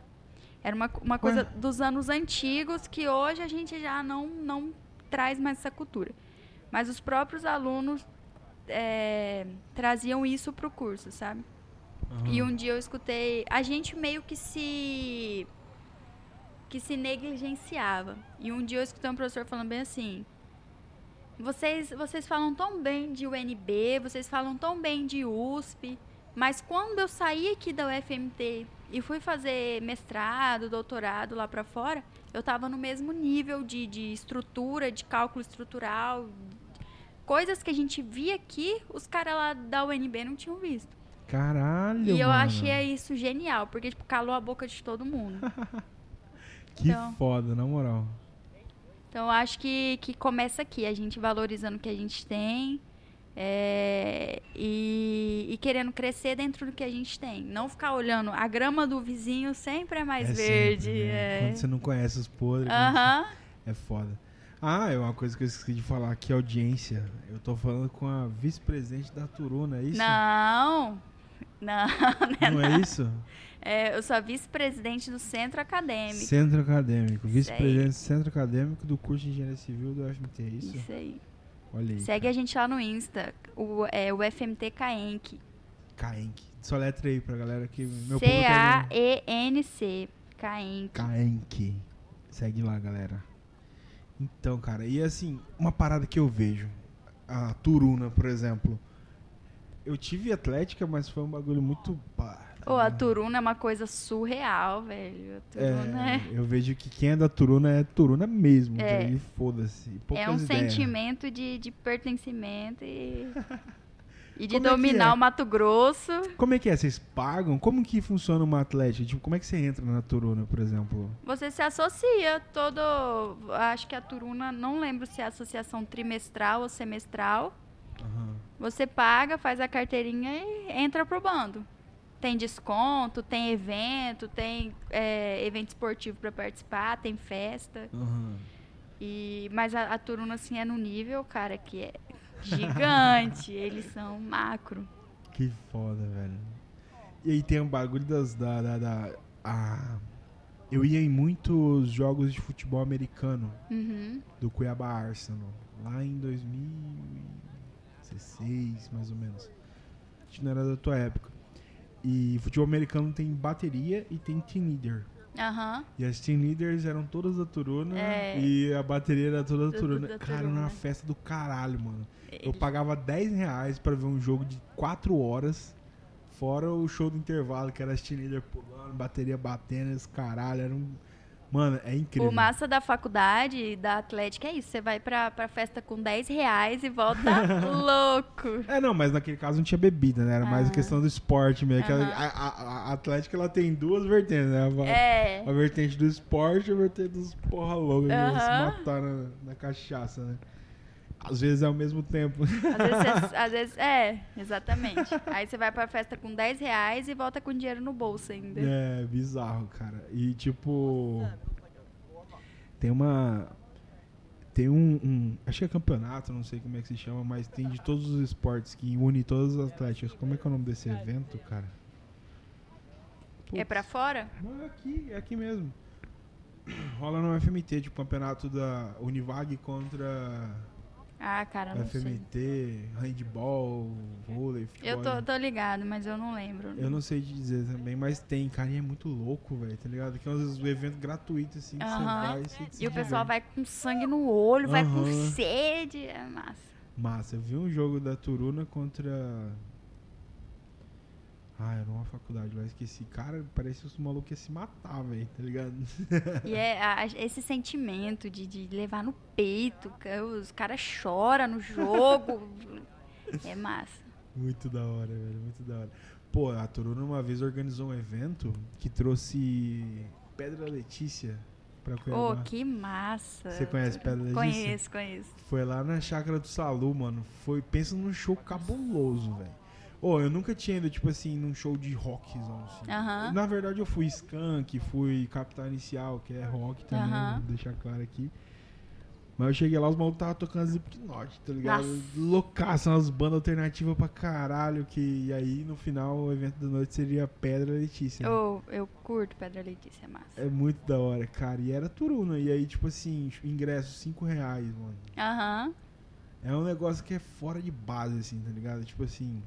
Era uma, uma coisa dos anos antigos que hoje a gente já não, não traz mais essa cultura. Mas os próprios alunos é, traziam isso para o curso, sabe? Aham. E um dia eu escutei. A gente meio que se. Que se negligenciava. E um dia eu escutei um professor falando bem assim. Vocês, vocês falam tão bem de UNB, vocês falam tão bem de USP, mas quando eu saí aqui da UFMT e fui fazer mestrado, doutorado lá pra fora, eu tava no mesmo nível de, de estrutura, de cálculo estrutural. Coisas que a gente via aqui, os caras lá da UNB não tinham visto. Caralho, E eu mano. achei isso genial, porque, tipo, calou a boca de todo mundo. Que Então. foda, na moral. Então, eu acho que, que começa aqui, a gente valorizando o que a gente tem é, e, e querendo crescer dentro do que a gente tem. Não ficar olhando, a grama do vizinho sempre é mais É verde. sempre, né? é. Quando você não conhece os podres, Aham. é foda. Ah, é uma coisa que eu esqueci de falar aqui, audiência. Eu tô falando com a vice-presidente da Turuna, é isso? Não, não, Não é isso? É, eu sou a vice-presidente do centro acadêmico. Centro Acadêmico. Vice-presidente do Centro Acadêmico do curso de Engenharia Civil do FMT, é isso? Isso aí. Olha aí. Segue a gente lá no Insta, o, é, o FMT Caenc. Caenc. Só letra aí pra galera que meu público é C-A-E-N-C. Caenc. Caenc. Segue lá, galera. Então, cara, e assim, uma parada que eu vejo. A Turuna, por exemplo. Eu tive Atlética, mas foi um bagulho muito. pá, Ô, a ligado? Turuna é uma coisa surreal, velho. A Turuna é, É, eu vejo que quem é da Turuna é Turuna mesmo. É. E foda-se. é um ideias. sentimento de, de pertencimento e, e de Como é dominar é? o Mato Grosso. Como é que é? Vocês pagam? Como que funciona uma Atlética? Tipo, como é que você entra na Turuna, por exemplo? Você se associa todo. Acho que a Turuna, não lembro se é associação trimestral ou semestral. Aham. Você paga, faz a carteirinha e entra pro bando. Tem desconto, tem evento, tem é, evento esportivo para participar, tem festa. Aham. E, mas a, a Turuna, assim, é no nível, cara, que é gigante. Eles são macro. Que foda, velho. E aí tem um bagulho das. Da, da, da- a- eu ia em muitos jogos de futebol americano Uhum. do Cuiabá Arsenal. Lá em 2016, mais ou menos. Acho que não era da tua época. E futebol americano tem bateria e tem team leader. Aham. E as team leaders eram todas da Turuna É. e a bateria era toda da Turuna. da Cara, Turuna. era uma festa do caralho, mano. Eu Ele- pagava 10 reais pra ver um jogo de 4 horas, fora o show do intervalo, que era as team leader pulando, bateria batendo, esse caralho. Era um. Mano, é incrível. O massa da faculdade, da Atlética, é isso. Você vai pra, pra festa com 10 reais e volta louco. É, não, mas naquele caso não tinha bebida, né? Era mais a Ah. questão do esporte mesmo. a, a- a- Atlética ela tem duas vertentes, né? A, É. a vertente do esporte e a vertente dos porra louca, que vão se Aham. matar na, na cachaça, né? Às vezes é ao mesmo tempo. Às vezes, às vezes- é, exatamente. Aí você vai pra festa com 10 reais e volta com dinheiro no bolso ainda. É, bizarro, cara. E tipo. Tem uma. Tem um, um- Acho que é campeonato, não sei como é que se chama, mas tem de todos os esportes que une todas as atléticas. Como é que é o nome desse evento, cara? É pra fora? Não, é aqui, é aqui mesmo. Rola no FMT, tipo, campeonato da Univag contra Ah, cara, não sei. FMT, handball, vôlei, futebol. Eu tô, tô ligado, mas eu não lembro. Eu não sei te dizer também, mas tem, cara, e é muito louco, velho, tá ligado? Que é um evento gratuito, assim, que você Aham. vai e você se E o pessoal vai com sangue no olho, vai com sede. É massa. Massa, eu vi um jogo da Turuna contra. Ah, era uma faculdade lá, esqueci. Cara, parece que os malucos iam se matar, velho, tá ligado? E é a- esse sentimento de, de levar no peito, os caras choram no jogo. é massa. Muito da hora, velho, muito da hora. Pô, a Toruna uma vez organizou um evento que trouxe Pedra Letícia pra Cuiabá. que massa. Você conhece Pedra Letícia? Conheço, conheço. Foi lá na chácara do Salu, mano. Foi, pensa num show cabuloso, velho. Ô, eu nunca tinha ido, tipo assim, num show de rockzão, assim. Aham. Na verdade, eu fui Skunk, fui Capital Inicial, que é rock também, Aham. vou deixar claro aqui. Mas eu cheguei lá, os malucos estavam tocando Slipknot, tá ligado? Nossa. Loucaço, umas bandas alternativas pra caralho, que e aí no final o evento da noite seria Pedra Letícia. né? Ô, eu curto Pedra Letícia, é massa. É muito da hora, cara. E era Turuna, e aí, tipo assim, ingresso 5 reais, mano. Aham. É um negócio que é fora de base, assim, tá ligado? Tipo assim.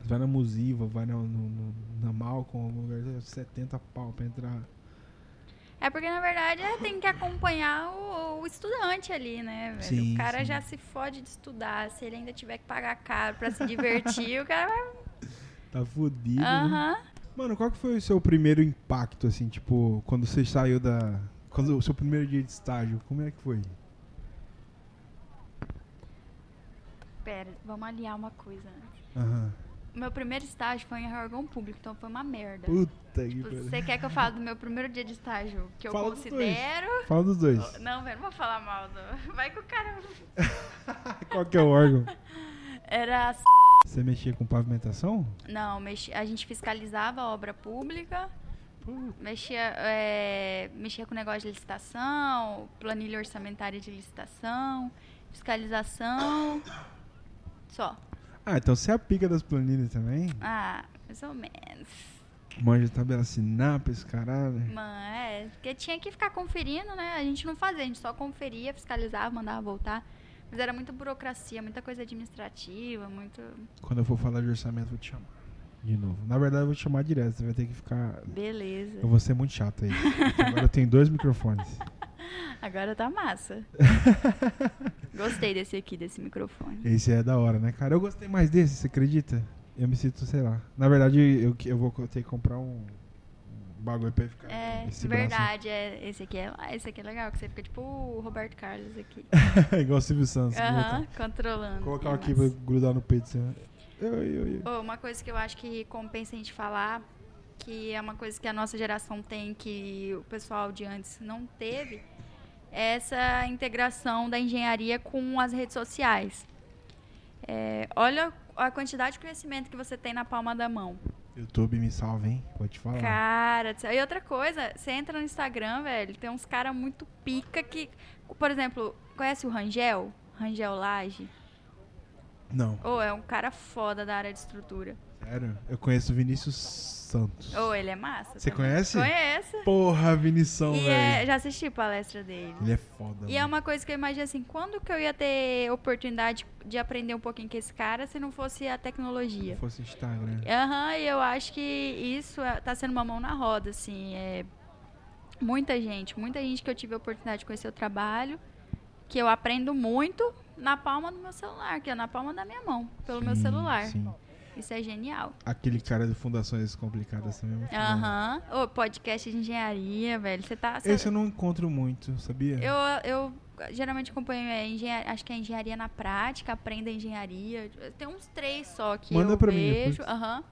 Você vai na Musiva, vai na, no, no- na Malcolm, algum lugar, é 70 pau pra entrar. É porque, na verdade, é, tem que acompanhar o, o estudante ali, né, velho? Sim, o cara sim. já se fode de estudar. Se ele ainda tiver que pagar caro pra se divertir, o cara vai. Tá fudido. né? Aham. Mano, qual que foi o seu primeiro impacto, assim, tipo, quando você saiu da. Quando o seu primeiro dia de estágio, como é que foi? Pera, vamos aliar uma coisa antes. Aham. Meu primeiro estágio foi em órgão público, então foi uma merda. Puta que Tipo. Você quer que eu fale do meu primeiro dia de estágio? Que eu Fala dos considero. Fala dos dois. Não, velho, não vou falar mal. Vai que o cara. qual que é o órgão? Era. Você mexia com pavimentação? Não, mexi... a gente fiscalizava a obra pública, mexia, é, mexia com negócio de licitação, planilha orçamentária de licitação, fiscalização. Só. Ah, então você é a pica das planilhas também? Ah, mais ou menos. Manja tabela sinap, esse caralho. Mano, é, porque tinha que ficar conferindo, né? A gente não fazia, a gente só conferia, fiscalizava, mandava voltar. Mas era muita burocracia, muita coisa administrativa, muito. Quando eu for falar de orçamento, vou te chamar. De novo. Na verdade, eu vou te chamar direto. Você vai ter que ficar. Beleza. Eu vou ser muito chato aí. Agora eu tenho dois microfones. Agora tá massa. Gostei desse aqui, desse microfone. Esse é da hora, né, cara? Eu gostei mais desse, você acredita? Eu me sinto, sei lá. Na verdade, eu, eu vou ter que comprar um, um bagulho pra ficar. É, esse verdade. É, esse, aqui é, esse aqui é legal, que você fica tipo o Roberto Carlos aqui. Igual o Silvio Santos. Aham, botar- controlando. Colocar é aqui pra massa. grudar no peito. Assim. ó. Eu, eu, eu. Ô, uma coisa que eu acho que compensa a gente falar, que é uma coisa que a nossa geração tem, que o pessoal de antes não teve, é essa integração da engenharia com as redes sociais. É, olha a quantidade de conhecimento que você tem na palma da mão. YouTube me salva, hein? Pode falar. Cara, e outra coisa, você entra no Instagram, velho, tem uns caras muito pica que. Por exemplo, conhece o Rangel? Rangel Laje? Não, Ou é um cara foda da área de estrutura. Sério. Eu conheço o Vinícius Santos. Ou ele é massa. Você também. conhece? Conheço. Porra, Vinição, E velho. é, já assisti a palestra dele. Ele é foda. E é mano. uma coisa que eu imagino assim, quando que eu ia ter oportunidade de aprender um pouquinho com esse cara se não fosse a Se tecnologia? fosse Instagram. Aham, e eu acho que isso é- tá sendo uma mão na roda, assim. É muita gente, muita gente que eu tive a oportunidade de conhecer o trabalho, que eu aprendo muito na palma do meu celular, que é na palma da minha mão, pelo meu Sim, celular. Sim. Isso é genial. Aquele cara de Fundações Complicadas também é. Aham. Ô, podcast de engenharia, velho. Você tá. cê- Esse eu não encontro muito, sabia? Eu, eu geralmente acompanho é, engenharia, acho que é engenharia na prática, aprenda engenharia. Tem uns três só que Manda eu pra vejo. Aham.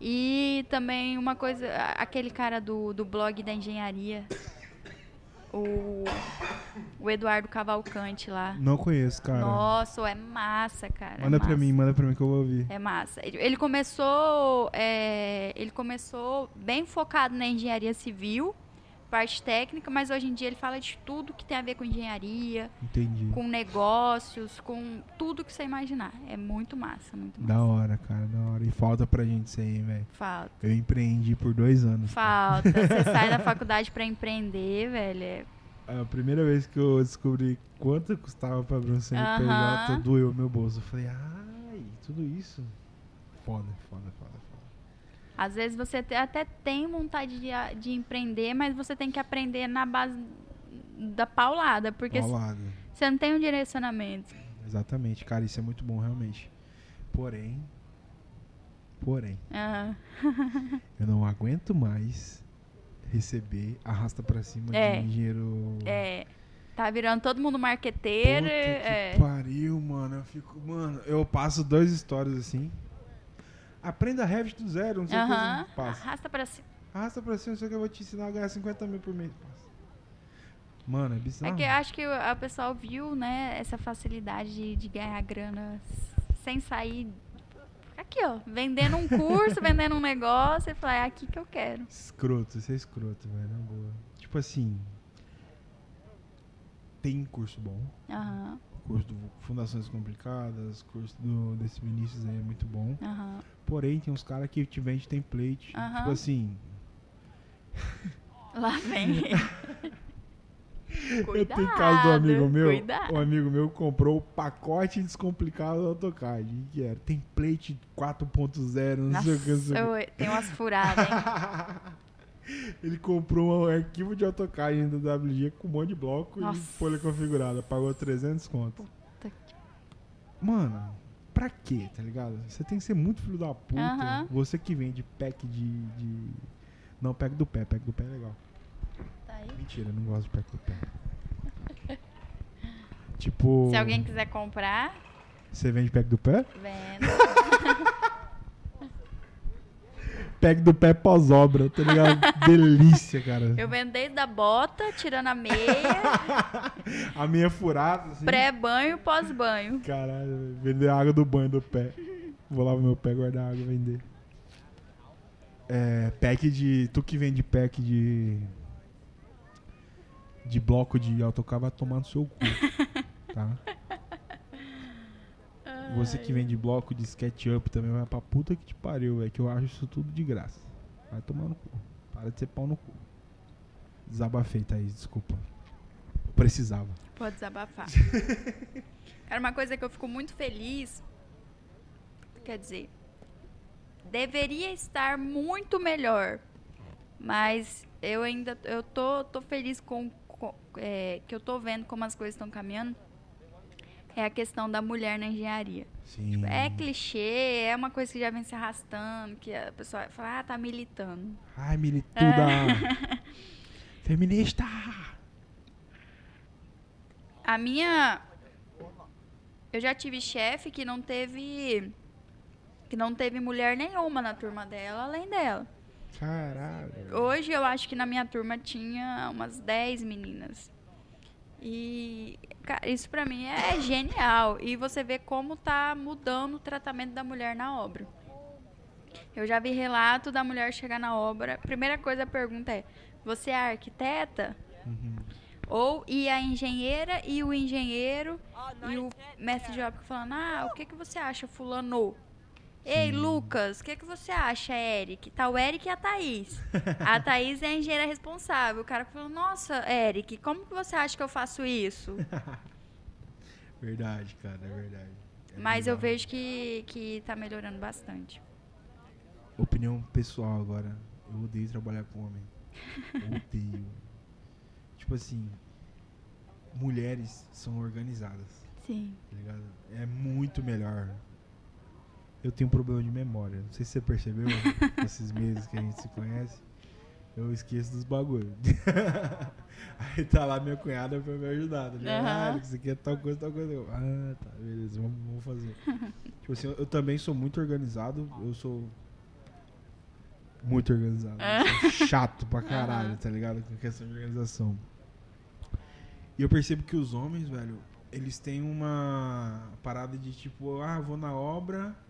E também uma coisa, a- aquele cara do, do blog da engenharia. O, o Eduardo Cavalcante lá. Não conheço, cara. Nossa, é massa, cara. é manda pra massa. mim, manda pra mim que eu vou ouvir. É massa. Ele, ele começou, é, ele começou bem focado na engenharia civil, parte técnica, mas hoje em dia ele fala de tudo que tem a ver com engenharia, Entendi. com negócios, com tudo que você imaginar. É muito massa, muito massa. Da hora, cara, da hora. E falta pra gente isso aí, velho. Falta. Eu empreendi por dois anos. cara. Falta. Você sai da faculdade pra empreender, velho. é- A primeira vez que eu descobri quanto custava pra abrir um CNPJ, Aham. doeu meu bolso. Eu falei, ai, tudo isso? Foda, foda, foda, foda. Às vezes você até tem vontade de, de empreender, mas você tem que aprender na base da paulada, porque Paulada. você não tem um direcionamento. Exatamente, cara, isso é muito bom, realmente. Porém, Porém, Aham. eu não aguento mais receber arrasta pra cima É. de dinheiro. É. Tá virando todo mundo marqueteiro. Puta que é. pariu, mano. Eu fico, mano, eu passo dois stories assim. Aprenda Revit do zero, não sei o que. Assim, Passa. Arrasta pra cima. Arrasta pra cima, não sei o que eu vou te ensinar a ganhar 50 mil por mês. Passa. Mano, é bizarro. É que eu acho que o a pessoal viu, né, essa facilidade de, de ganhar grana sem sair. Aqui, ó. Vendendo um curso, vendendo um negócio. E falar, é aqui que eu quero. Escroto, isso é escroto, velho. Na boa. Tipo assim. Tem curso bom. Aham, Curso do Fundações Complicadas, curso do, desse Vinícius aí é muito bom. aham. Porém, tem uns caras que te vendem template. Aham. Tipo assim. Lá vem. eu tenho caso do amigo meu. Cuidado. Um amigo meu comprou o pacote descomplicado do AutoCAD. O que era? Template 4.0, não sei o que. Não sei o que. Nossa, eu- tem umas furadas, hein? Ele comprou um arquivo de AutoCAD da WG com um monte de bloco Nossa. e folha configurada. Pagou 300 conto. Puta que- Mano, pra quê, tá ligado? Você tem que ser muito filho da puta. Você que vende pack de, de... Não, pack do pé. Pack do pé é legal. Tá aí. Mentira, eu não gosto de pack do pé. tipo... Se alguém quiser comprar, Você vende pack do pé? venda. Pack do pé pós-obra, tá ligado? Delícia, cara. Eu vendo desde a bota, tirando a meia, A minha furada, assim. pré-banho, pós-banho. Caralho, vender a água do banho do pé. Vou lavar meu pé, guardar a água e vender. É, pack de. Tu que vende pack de. De bloco de autocar vai tomar no seu cu. Tá? Você que vende bloco de SketchUp também vai pra puta que te pariu, é que eu acho isso tudo de graça. Vai tomar no cu. Para de ser pau no cu. Desabafei, Thaís, desculpa. Eu precisava. Pode desabafar. Era uma coisa que eu fico muito feliz. Quer dizer, deveria estar muito melhor. Mas eu ainda eu tô, tô feliz com, com- é, que eu tô vendo como as coisas estão caminhando. É a questão da mulher na engenharia. Sim. É clichê, é uma coisa que já vem se arrastando, que a pessoa fala, ah, tá militando. Ai, milituda! Feminista! A minha. Eu já tive chefe que não teve. Que não teve mulher nenhuma na turma dela, além dela. Caralho. Hoje eu acho que na minha turma tinha umas 10 meninas. E cara, isso pra mim é genial. E você vê como tá mudando o tratamento da mulher na obra. Eu já vi relato da mulher chegar na obra. Primeira coisa a pergunta é: você é arquiteta? Uhum. Ou e a engenheira e o engenheiro e o mestre de obra falando: Ah, o que, que você acha, Fulano? Ei, Lucas, o que, que você acha, Eric? Tá o Eric e a Thaís. A Thaís é a engenheira responsável. O cara falou: Nossa, Eric, como que você acha que eu faço isso? Verdade, cara, é verdade. É Mas eu bizarro. vejo que, que tá melhorando bastante. Opinião pessoal agora. Eu odeio trabalhar com homem. Eu odeio. tipo assim, mulheres são organizadas, Sim. tá? É muito melhor. Eu tenho um problema de memória. Não sei se você percebeu nesses meses que a gente se conhece. Eu esqueço dos bagulhos. Aí tá lá minha cunhada pra me ajudar, tá ligado? Aham. Ah, isso aqui é tal coisa, tal coisa. Eu, ah, tá, beleza, vamos, vamos fazer. tipo assim, eu, eu também sou muito organizado. Eu sou muito organizado. Eu sou chato pra caralho, Aham. tá ligado? Com questão de organização. E eu percebo que os homens, velho, eles têm uma parada de tipo, ah, vou na obra,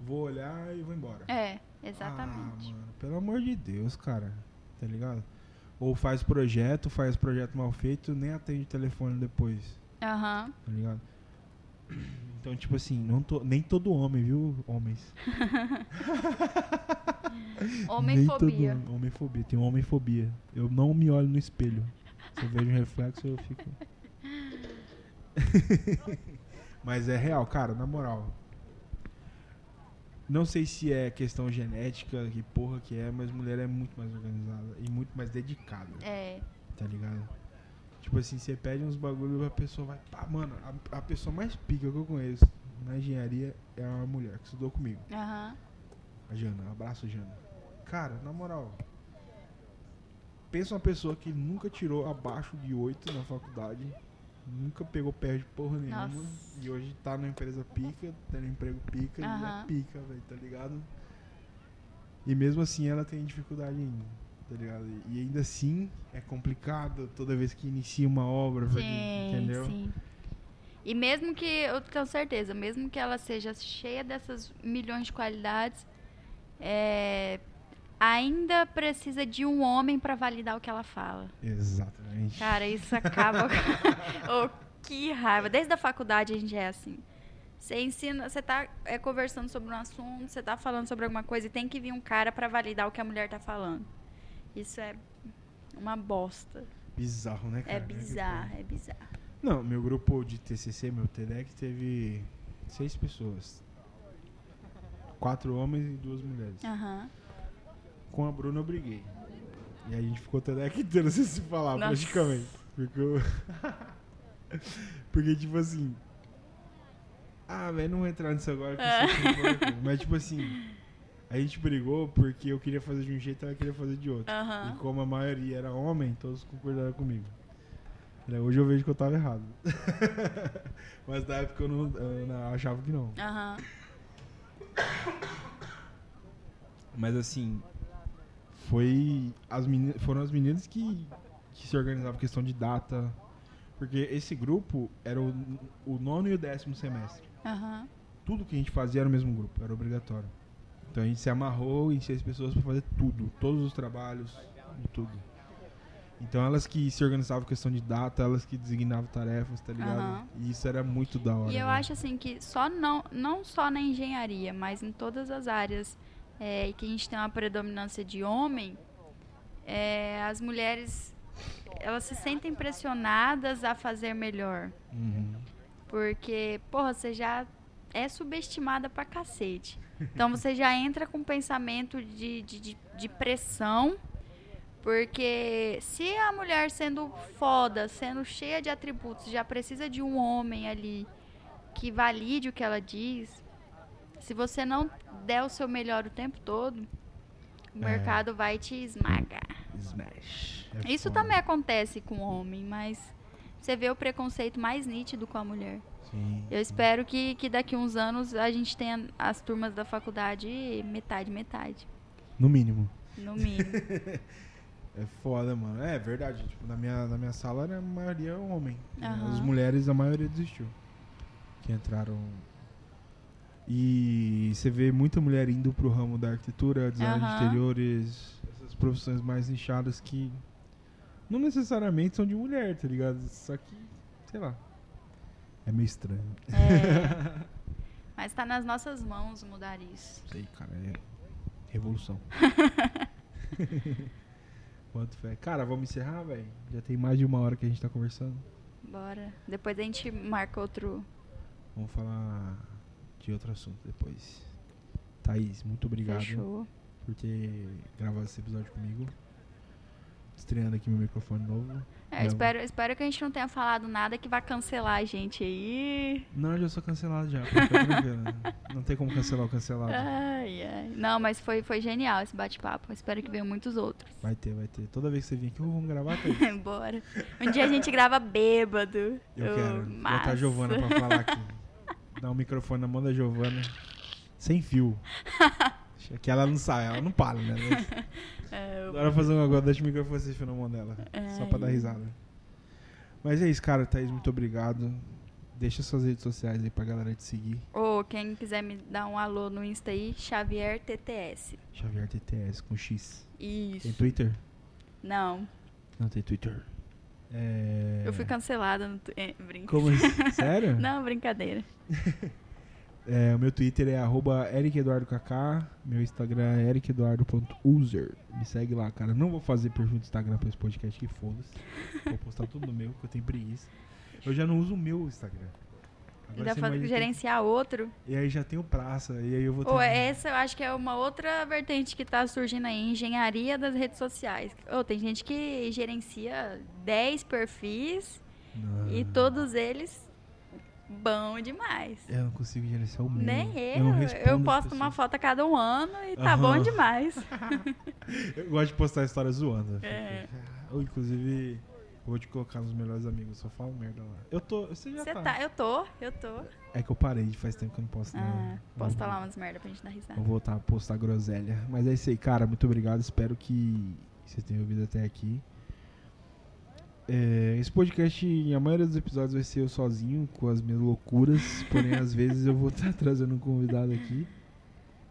vou olhar e vou embora. É, exatamente. Ah, mano, pelo amor de Deus, cara. Tá ligado? Ou faz projeto, faz projeto mal feito, nem atende o telefone depois. Aham. Tá ligado? Então, tipo assim, não tô, nem todo homem, viu? Homens. Todo Homem-fobia. homem- Homem-fobia. Tem homem-fobia. Eu não me olho no espelho. Se eu vejo um reflexo, eu fico. Mas é real, cara, na moral. Não sei se é questão genética, que porra que é, mas mulher é muito mais organizada e muito mais dedicada, É. tá ligado? Tipo assim, você pede uns bagulho a pessoa vai. Pá, mano, a, a pessoa mais pica que eu conheço na engenharia é uma mulher que estudou comigo. Aham. A Jana, abraço, Jana. Cara, na moral. Pensa uma pessoa que nunca tirou abaixo de 8 na faculdade, nunca pegou pé de porra nenhuma Nossa. e hoje tá numa empresa pica, tendo emprego pica e Aham. é pica, velho, tá ligado? E mesmo assim ela tem dificuldade ainda, tá ligado? E ainda assim é complicado toda vez que inicia uma obra, velho, Sim, entendeu? sim. E mesmo que, eu tenho certeza, mesmo que ela seja cheia dessas milhões de qualidades, é, ainda precisa de um homem pra validar o que ela fala. Exatamente. Cara, isso acaba. oh, que raiva. Desde a faculdade a gente é assim. Você ensina, você tá é, conversando sobre um assunto, você tá falando sobre alguma coisa e tem que vir um cara pra validar o que a mulher tá falando. Isso é uma bosta. Bizarro, né, cara? É bizarro, é bizarro. Não, meu grupo de TCC, meu TEDx, teve seis pessoas. Quatro homens e duas mulheres. Aham. Com a Bruna eu briguei. E a gente ficou o TEDx inteiro sem se falar, Nossa. praticamente. Porque eu... Porque, tipo assim... Ah, velho, não vou entrar nisso agora. Que É. coisa. Mas, tipo assim... A gente brigou porque eu queria fazer de um jeito e ela queria fazer de outro. E como a maioria era homem, todos concordaram comigo. Olha, Hoje eu vejo que eu tava errado. Mas na época eu não, eu não achava que não. Aham. Mas assim, foi as meni- foram as meninas que, que se organizavam questão de data. Porque esse grupo era o, o nono e o décimo semestre. Aham. Tudo que a gente fazia era o mesmo grupo, era obrigatório. Então a gente se amarrou em seis pessoas para fazer tudo, todos os trabalhos, tudo. Então elas que se organizavam questão de data, elas que designavam tarefas, tá ligado? Aham. E isso era muito da hora. E eu velho. acho assim que só não, não só na engenharia, mas em todas as áreas é, que a gente tem uma predominância de homem, é, as mulheres elas se sentem pressionadas a fazer melhor. Uhum. Porque, porra, você já é subestimada pra cacete. Então você já entra com um pensamento de, de, de, de pressão. Porque se a mulher sendo foda, sendo cheia de atributos, já precisa de um homem ali que valide o que ela diz, se você não der o seu melhor o tempo todo, o É. mercado vai te esmagar. Smash. É Isso foda. também acontece com o homem, mas você vê o preconceito mais nítido com a mulher. Sim. Eu espero que, que daqui uns anos a gente tenha as turmas da faculdade metade, metade. No mínimo. No mínimo. É foda, mano. É verdade. Tipo, na minha, na minha sala a maioria homem. Aham. As mulheres, a maioria desistiu. Que entraram. E você vê muita mulher indo pro ramo da arquitetura, design de Aham. interiores, essas profissões mais nichadas que não necessariamente são de mulher, tá ligado? Só que, sei lá. É meio estranho. É. Mas tá nas nossas mãos mudar isso. Aí, cara, é revolução. Quanto fé. Cara, vamos encerrar, velho? Já tem mais de uma hora que a gente tá conversando. Bora. Depois a gente marca outro. Vamos falar de outro assunto depois. Thaís, muito obrigado Fechou. por ter gravado esse episódio comigo. Estreando aqui meu microfone novo. É, espero, espero que a gente não tenha falado nada que vai cancelar a gente aí. Não, eu já sou cancelado já. Não tem como cancelar o cancelado. Ai, ai. Não, mas foi, foi genial esse bate-papo. Espero que venham muitos outros. Vai ter, vai ter. Toda vez que você vir aqui, "Ô, vamos gravar, Thaís. Bora. Um dia a gente grava bêbado. Eu quero. Botar massa. a Giovana pra falar aqui. Dar um microfone na mão da Giovana. Sem fio. que ela não sai, ela não para, né? É, eu- Agora fazer um agora, deixa o microfone sem fio na mão dela. Só pra dar risada. Mas é isso, cara. Thaís, muito obrigado. Deixa suas redes sociais aí pra galera te seguir. Ou quem quiser me dar um alô no Insta aí, Xavier TTS. Xavier TTS com X. Tem Isso. Twitter? Não, Não tem Twitter. É... eu fui cancelada no tu- é, brinca. Como assim? Sério? Não, brincadeira. É, o meu Twitter é arroba ericeduardokk. Meu Instagram é ericeduardo.user. Me segue lá, cara. Não vou fazer perfil do Instagram pra esse podcast, que foda-se. Vou postar tudo no meu, porque eu tenho preguiça. Eu já não uso o meu Instagram. Agora Ainda você faz, imagina que- gerenciar outro. E aí já tem o praça, e aí eu vou ter... Ou essa eu acho que é uma outra vertente que tá surgindo aí, engenharia das redes sociais. Ou tem gente que gerencia 10 perfis Não. e todos eles bom demais. Eu não consigo gerenciar o meu. Nem eu. Eu, Eu, posto uma foto a cada um ano e tá Aham. bom demais. Eu gosto de postar histórias zoando. É. Ou, inclusive, eu vou te colocar nos melhores amigos, só falo merda lá. Eu tô. Você já Você tá. tá. Eu tô, eu tô. É que eu parei, faz tempo que eu não posto Ah, nada. posta lá umas merda pra gente dar risada. Vou voltar a postar groselha. Mas é isso aí, cara. Muito obrigado. Espero que vocês tenham ouvido até aqui. É, esse podcast, a maioria dos episódios vai ser eu sozinho, com as minhas loucuras. Porém, às vezes eu vou estar trazendo um convidado aqui.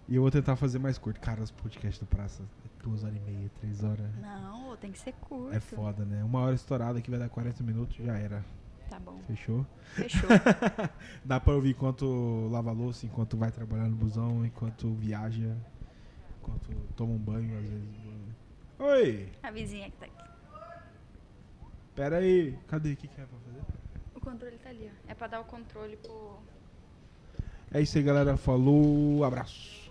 E eu vou tentar fazer mais curto. Cara, os podcasts do Praça duas horas e meia, três horas. Não, tem que ser curto. É foda, né? Uma hora estourada que vai dar 40 minutos, já era. Tá bom. Fechou? Fechou. Dá pra ouvir enquanto lava a louça, enquanto vai trabalhar no busão, enquanto viaja, enquanto toma um banho, às vezes. Oi! A vizinha que tá aqui. Pera aí. Cadê? O que, que é pra fazer? O controle tá ali, ó. É pra dar o controle pro. É isso aí, galera. Falou. Abraço.